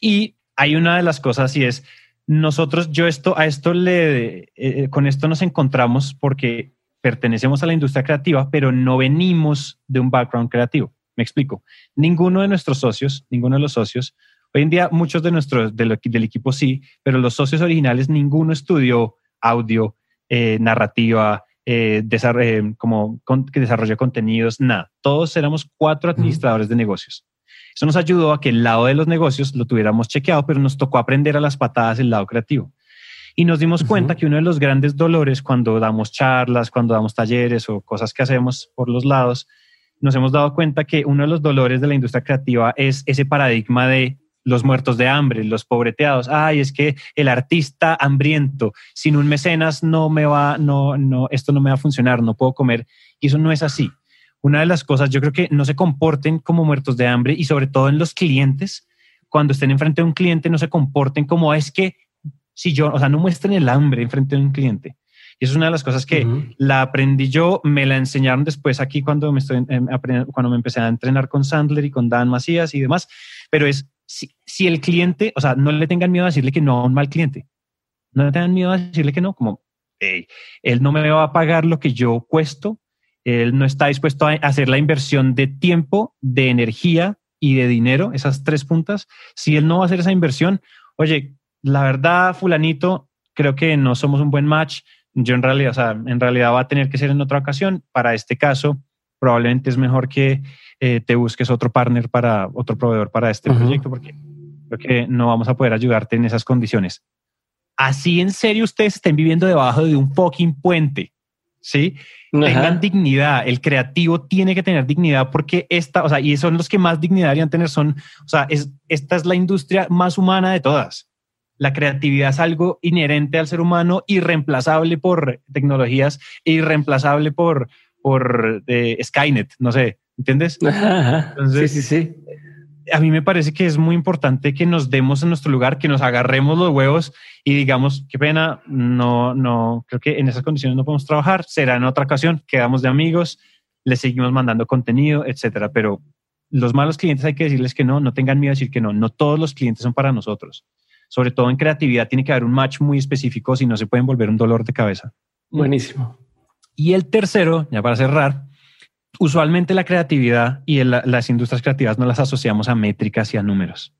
Y hay una de las cosas y es nosotros, yo esto, a esto le, eh, eh, con esto nos encontramos porque pertenecemos a la industria creativa, pero no venimos de un background creativo. Me explico. Ninguno de nuestros socios, ninguno de los socios Hoy en día muchos de nuestros del, equipo sí, pero los socios originales ninguno estudió audio, eh, narrativa, eh, como que desarrolló contenidos, nada. Todos éramos cuatro administradores de negocios. Eso nos ayudó a que el lado de los negocios lo tuviéramos chequeado, pero nos tocó aprender a las patadas el lado creativo. Y nos dimos cuenta que uno de los grandes dolores cuando damos charlas, cuando damos talleres o cosas que hacemos por los lados, nos hemos dado cuenta que uno de los dolores de la industria creativa es ese paradigma de los muertos de hambre, los pobreteados. Ay, es que el artista hambriento, sin un mecenas no me va, no, no, esto no me va a funcionar, no puedo comer. Y eso no es así. Una de las cosas, yo creo que no se comporten como muertos de hambre y sobre todo en los clientes, cuando estén enfrente de un cliente, no se comporten como es que si yo, o sea, no muestren el hambre enfrente de un cliente. Y eso es una de las cosas que la aprendí yo, me la enseñaron después aquí cuando me, estoy, em, cuando me empecé a entrenar con Sandler y con Dan Macías y demás, pero es si, el cliente, o sea, no le tengan miedo a decirle que no a un mal cliente. No le tengan miedo a decirle que no, como él no me va a pagar lo que yo cuesto, él no está dispuesto a hacer la inversión de tiempo, de energía y de dinero, esas tres puntas. Si él no va a hacer esa inversión, oye, la verdad, fulanito, creo que no somos un buen match. Yo en realidad, o sea, en realidad va a tener que ser en otra ocasión. Para este caso, probablemente es mejor que eh, te busques otro partner para otro proveedor para este proyecto, porque creo que no vamos a poder ayudarte en esas condiciones. Así en serio ustedes estén viviendo debajo de un fucking puente, ¿sí? Tengan dignidad. El creativo tiene que tener dignidad porque esta, o sea, y son los que más dignidad deberían tener, son, o sea, es, esta es la industria más humana de todas. La creatividad es algo inherente al ser humano, irreemplazable por tecnologías, irreemplazable por, por eh, Skynet, no sé. ¿Entiendes? sí, sí, sí. A mí me parece que es muy importante que nos demos en nuestro lugar, que nos agarremos los huevos y digamos, qué pena, no, no, creo que en esas condiciones no podemos trabajar, será en otra ocasión, quedamos de amigos, le seguimos mandando contenido, etcétera. Pero los malos clientes hay que decirles que no, no tengan miedo a decir que no, no todos los clientes son para nosotros. Sobre todo en creatividad tiene que haber un match muy específico, si no se pueden volver un dolor de cabeza. Buenísimo. Y el tercero, ya para cerrar, usualmente la creatividad y las industrias creativas no las asociamos a métricas y a números.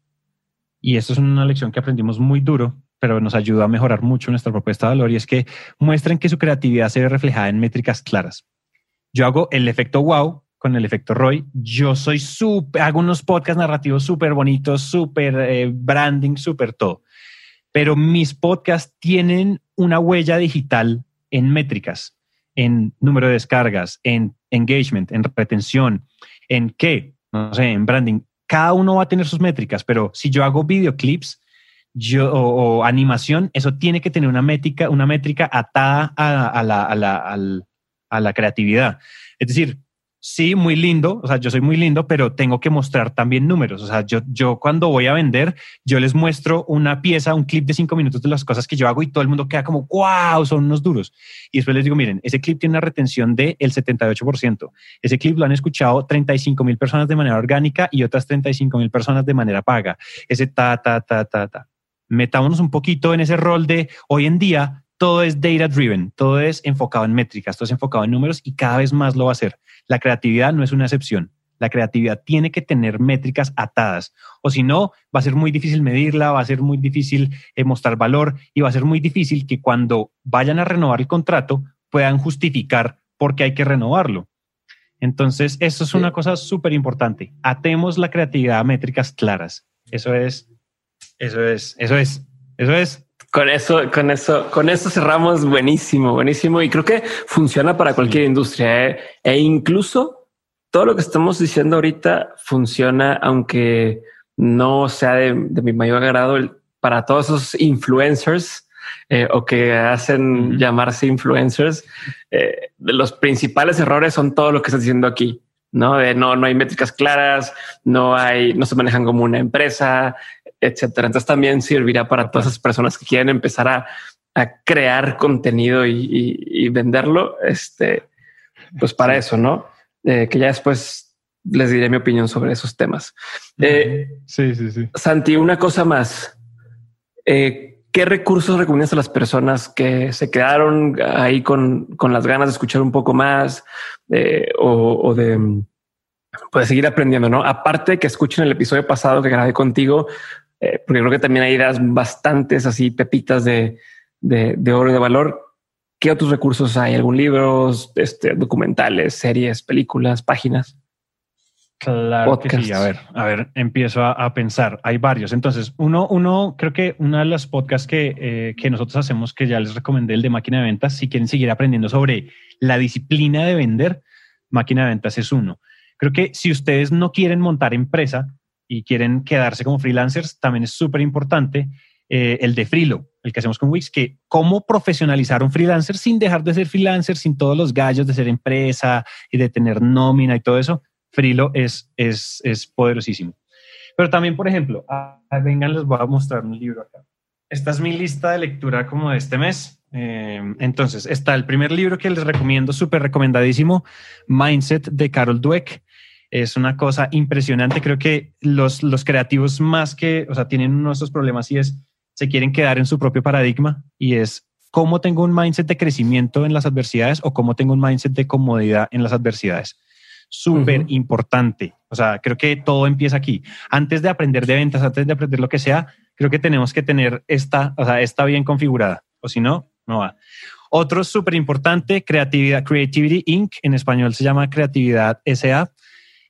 Y esto es una lección que aprendimos muy duro, pero nos ayuda a mejorar mucho nuestra propuesta de valor y es que muestren que su creatividad se ve reflejada en métricas claras. Yo hago el efecto wow con el efecto Roy. Yo soy súper, hago unos podcasts narrativos súper bonitos, súper eh, branding, súper todo. Pero mis podcasts tienen una huella digital en métricas en número de descargas, en engagement, en retención, en qué, no sé, en branding. Cada uno va a tener sus métricas, pero si yo hago videoclips yo, o, animación, eso tiene que tener una métrica, una métrica atada a, la, a, la, a la creatividad. Es decir, sí, muy lindo, o sea, yo soy muy lindo, pero tengo que mostrar también números. O sea, yo, yo cuando voy a vender, yo les muestro una pieza, un clip de cinco minutos de las cosas que yo hago y todo el mundo queda como, wow, son unos duros. Y después les digo, miren, ese clip tiene una retención del el 78%. Ese clip lo han escuchado 35 mil personas de manera orgánica y otras 35 mil personas de manera paga. Ese ta, ta, ta, ta, ta. metámonos un poquito en ese rol de hoy en día todo es data driven, todo es enfocado en métricas, todo es enfocado en números y cada vez más lo va a ser. La creatividad no es una excepción. La creatividad tiene que tener métricas atadas, o si no, va a ser muy difícil medirla, va a ser muy difícil eh, mostrar valor y va a ser muy difícil que cuando vayan a renovar el contrato puedan justificar por qué hay que renovarlo. Entonces, eso es una cosa súper importante. Atemos la creatividad a métricas claras. Eso es, eso es, eso es, eso es. Con eso, con eso, con eso cerramos buenísimo, buenísimo. Y creo que funciona para cualquier industria ¿eh? e incluso todo lo que estamos diciendo ahorita funciona, aunque no sea de, mi mayor agrado para todos esos influencers eh, o que hacen llamarse influencers. Eh, los principales errores son todo lo que estás diciendo aquí. ¿no? no, no hay métricas claras, no hay, no se manejan como una empresa, etcétera. Entonces también servirá para todas esas personas que quieren empezar a, crear contenido y, venderlo. Este, pues para eso, no? Eh, que ya después les diré mi opinión sobre esos temas. Eh, sí, sí, sí. Santi, una cosa más. Eh, ¿Qué recursos recomiendas a las personas que se quedaron ahí con, las ganas de escuchar un poco más o, de pues, seguir aprendiendo? No, aparte que escuchen el episodio pasado que grabé contigo, porque creo que también hay bastantes así pepitas de, de oro y de valor. ¿Qué otros recursos hay? ¿Algún libro, este, documentales, series, películas, páginas? Claro que sí. A ver, a ver, empiezo a, pensar. Hay varios. Entonces, uno, uno, creo que una de las podcasts que, eh, que nosotros hacemos, que ya les recomendé, el de máquina de ventas, si quieren seguir aprendiendo sobre la disciplina de vender, máquina de ventas es uno. Creo que si ustedes no quieren montar empresa y quieren quedarse como freelancers, también es súper importante eh, el de Frilo, el que hacemos con Wix, que cómo profesionalizar un freelancer sin dejar de ser freelancer, sin todos los gallos de ser empresa y de tener nómina y todo eso. Frilo es, es, es poderosísimo. Pero también, por ejemplo, vengan, les voy a mostrar un libro acá. Esta es mi lista de lectura como de este mes. Eh, entonces, está el primer libro que les recomiendo, súper recomendadísimo, Mindset de Carol Dweck. Es una cosa impresionante. Creo que los, los creativos más que, o sea, tienen uno de esos problemas y es se quieren quedar en su propio paradigma y es cómo tengo un mindset de crecimiento en las adversidades o cómo tengo un mindset de comodidad en las adversidades. Súper importante. O sea, creo que todo empieza aquí. Antes de aprender de ventas, antes de aprender lo que sea, creo que tenemos que tener esta, o sea, esta bien configurada. O si no, no va. Otro súper importante, creatividad, Creativity Inc. En español se llama Creatividad SA.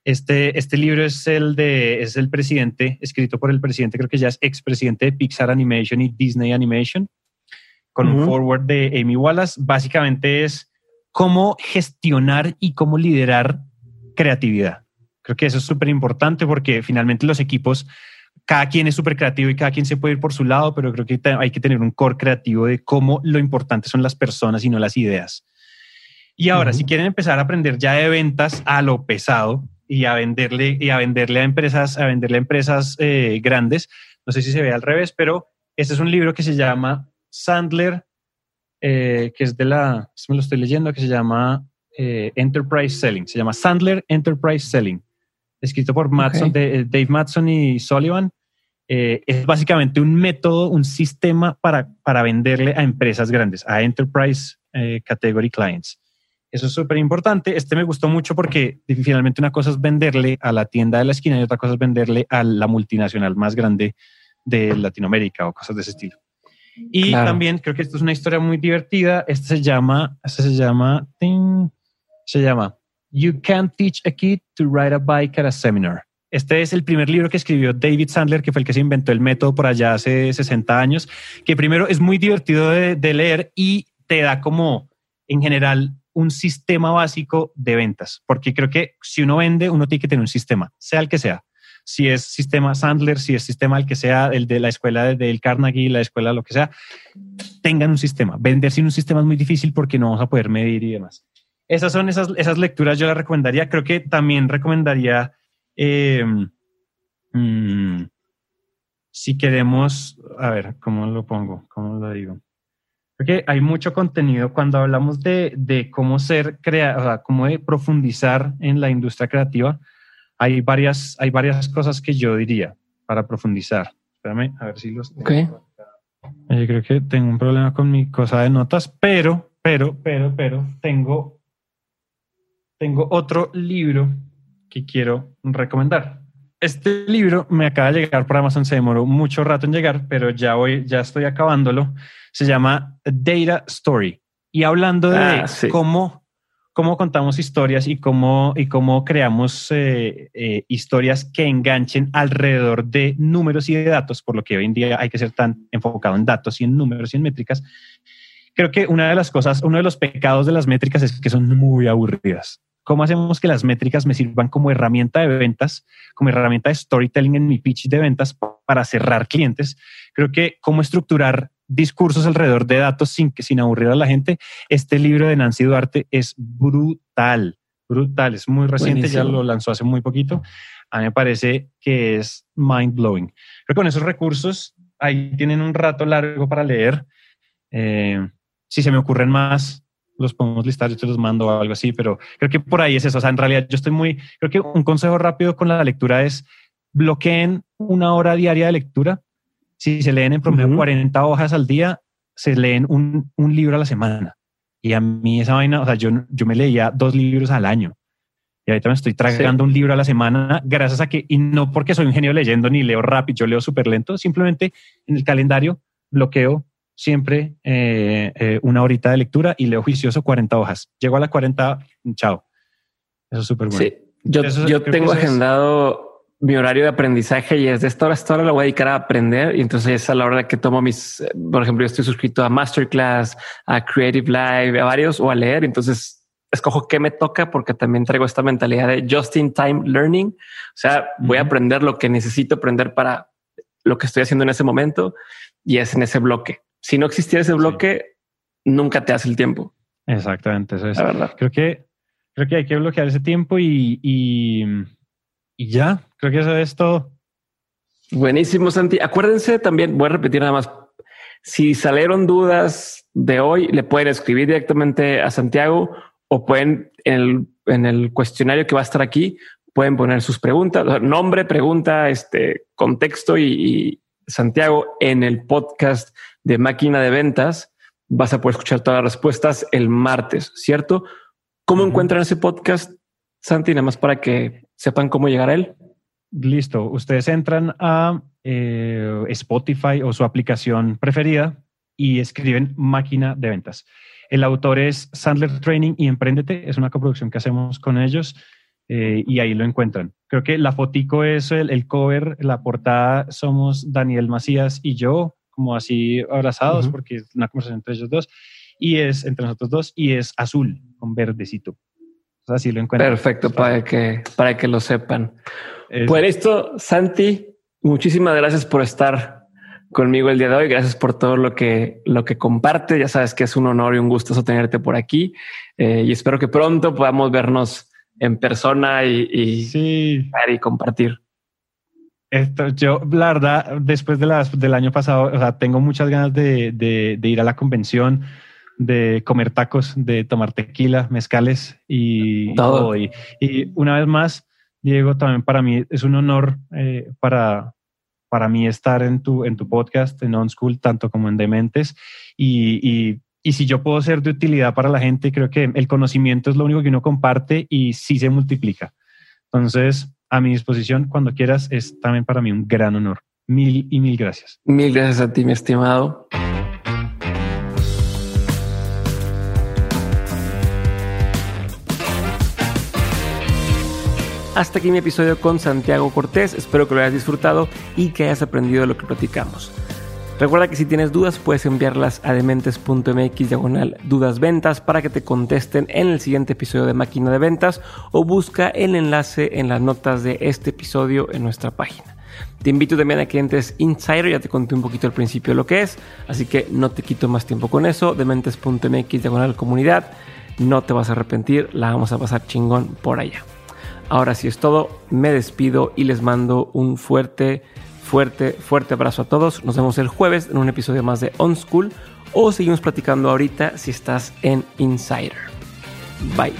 Este, este libro es el de, es el presidente, escrito por el presidente, creo que ya es expresidente de Pixar Animation y Disney Animation, con un forward de Amy Wallace. Básicamente es cómo gestionar y cómo liderar creatividad. Creo que eso es súper importante porque finalmente los equipos, cada quien es súper creativo y cada quien se puede ir por su lado, pero creo que hay que tener un core creativo de cómo lo importante son las personas y no las ideas. Y ahora, si quieren empezar a aprender ya de ventas a lo pesado, y a venderle y a venderle a empresas, a venderle a empresas eh, grandes. No sé si se ve al revés, pero este es un libro que se llama Sandler, eh, que es de la, me lo estoy leyendo, que se llama eh, Enterprise Selling. Se llama Sandler Enterprise Selling, escrito por Matson, de, Dave Matson y Sullivan. es básicamente un método, un sistema para, para venderle a empresas grandes, a Enterprise Category Clients. Eso es súper importante. Este me gustó mucho porque finalmente una cosa es venderle a la tienda de la esquina y otra cosa es venderle a la multinacional más grande de Latinoamérica o cosas de ese estilo. Y también creo que esto es una historia muy divertida. Este se llama, este se llama, se llama You Can't Teach a Kid to Ride a Bike at a Seminar. Este es el primer libro que escribió David Sandler, que fue el que se inventó el método por allá hace 60 años, que primero es muy divertido de, de leer y te da como, en general, un sistema básico de ventas, porque creo que si uno vende, uno tiene que tener un sistema, sea el que sea. Si es sistema Sandler, si es sistema el que sea, el de la escuela del de Carnegie, la escuela, lo que sea, tengan un sistema. Vender sin un sistema es muy difícil porque no vamos a poder medir y demás. Esas son esas, esas lecturas, yo las recomendaría. Creo que también recomendaría, em, mm, si queremos, a ver, ¿cómo lo pongo? ¿Cómo lo digo? Porque hay mucho contenido cuando hablamos de, de cómo ser crea, o sea, cómo de profundizar en la industria creativa. Hay varias, hay varias cosas que yo diría para profundizar. Espérame, a ver si los. Ok. Yo creo que tengo un problema con mi cosa de notas, pero, pero, pero, pero, tengo, tengo otro libro que quiero recomendar. Este libro me acaba de llegar por Amazon, se demoró mucho rato en llegar, pero ya voy, ya estoy acabándolo. Se llama Data Story. Y hablando de Ah, sí. cómo, cómo contamos historias y cómo, y cómo creamos eh, eh, historias que enganchen alrededor de números y de datos, por lo que hoy en día hay que ser tan enfocado en datos y en números y en métricas. Creo que una de las cosas, uno de los pecados de las métricas es que son muy aburridas. ¿Cómo hacemos que las métricas me sirvan como herramienta de ventas, como herramienta de storytelling en mi pitch de ventas para cerrar clientes? Creo que cómo estructurar discursos alrededor de datos sin, que, sin aburrir a la gente. Este libro de Nancy Duarte es brutal, brutal. Es muy reciente, ya Buenísimo. lo lanzó hace muy poquito. A mí me parece que es mind blowing. Creo que con esos recursos ahí tienen un rato largo para leer. Eh, si se me ocurren más, los podemos listar, yo te los mando o algo así, pero creo que por ahí es eso. O sea, en realidad yo estoy muy, creo que un consejo rápido con la lectura es bloqueen una hora diaria de lectura. Si se leen en promedio Ujú. 40 hojas al día, se leen un, un libro a la semana. Y a mí esa vaina, o sea, yo, yo me leía dos libros al año. Y ahorita me estoy tragando un libro a la semana gracias a que, y no porque soy un genio leyendo ni leo rápido, yo leo súper lento, simplemente en el calendario bloqueo siempre eh, eh, una horita de lectura y leo juicioso 40 hojas. Llego a las 40, chao. Eso es súper bueno. Sí, yo, Eso- yo tengo es- agendado mi horario de aprendizaje y es de esta hora a esta hora la voy a dedicar a aprender. Y entonces es a la hora que tomo mis, eh, por ejemplo, yo estoy suscrito a Masterclass, a Creative Live, a varios o a leer. Entonces escojo qué me toca porque también traigo esta mentalidad de just in time learning. O sea, voy a aprender lo que necesito aprender para lo que estoy haciendo en ese momento y es en ese bloque. Si no existiera ese bloque, nunca te hace el tiempo. Exactamente, eso es. La verdad. Creo que, creo que hay que bloquear ese tiempo y, y, y ya, creo que eso es todo. Buenísimo, Santi. Acuérdense también, voy a repetir nada más. Si salieron dudas de hoy, le pueden escribir directamente a Santiago o pueden en el, en el cuestionario que va a estar aquí, pueden poner sus preguntas, nombre, pregunta, este contexto y, y Santiago en el podcast de máquina de ventas. Vas a poder escuchar todas las respuestas el martes, ¿cierto? ¿Cómo encuentran ese podcast, Santi? Nada más para que sepan cómo llegar a él. Listo. Ustedes entran a eh, Spotify o su aplicación preferida y escriben máquina de ventas. El autor es Sandler Training y Emprendete. Es una coproducción que hacemos con ellos eh, y ahí lo encuentran. Creo que la fotico es el, el cover, la portada somos Daniel Macías y yo, como así abrazados, porque es una conversación entre ellos dos y es entre nosotros dos y es azul con verdecito. O sea, así lo encuentran. Perfecto, para que, para que lo sepan. Es- Pues listo, Santi, muchísimas gracias por estar conmigo el día de hoy. Gracias por todo lo que, lo que comparte. Ya sabes que es un honor y un gusto tenerte por aquí. Eh, y espero que pronto podamos vernos en persona y, y, sí. y compartir. Esto, yo, la verdad, después de las, del año pasado, o sea, tengo muchas ganas de, de, de ir a la convención, de comer tacos, de tomar tequila, mezcales y Todo. Y, y una vez más, Diego, también para mí es un honor eh, para, para mí estar en tu, en tu podcast, en On School, tanto como en Dementes. Y, y, y si yo puedo ser de utilidad para la gente, creo que el conocimiento es lo único que uno comparte y sí se multiplica. Entonces, a mi disposición, cuando quieras, es también para mí un gran honor. Mil y mil gracias. Mil gracias a ti, mi estimado. Hasta aquí mi episodio con Santiago Cortés. Espero que lo hayas disfrutado y que hayas aprendido de lo que platicamos. Recuerda que si tienes dudas puedes enviarlas a dementes.mx diagonal dudas ventas para que te contesten en el siguiente episodio de Máquina de Ventas o busca el enlace en las notas de este episodio en nuestra página. Te invito también a que entres Insider, ya te conté un poquito al principio lo que es, así que no te quito más tiempo con eso. Dementes.mx diagonal comunidad, no te vas a arrepentir, la vamos a pasar chingón por allá. Ahora sí es todo, me despido y les mando un fuerte, fuerte, fuerte abrazo a todos. Nos vemos el jueves en un episodio más de On School o seguimos platicando ahorita si estás en Insider. Bye.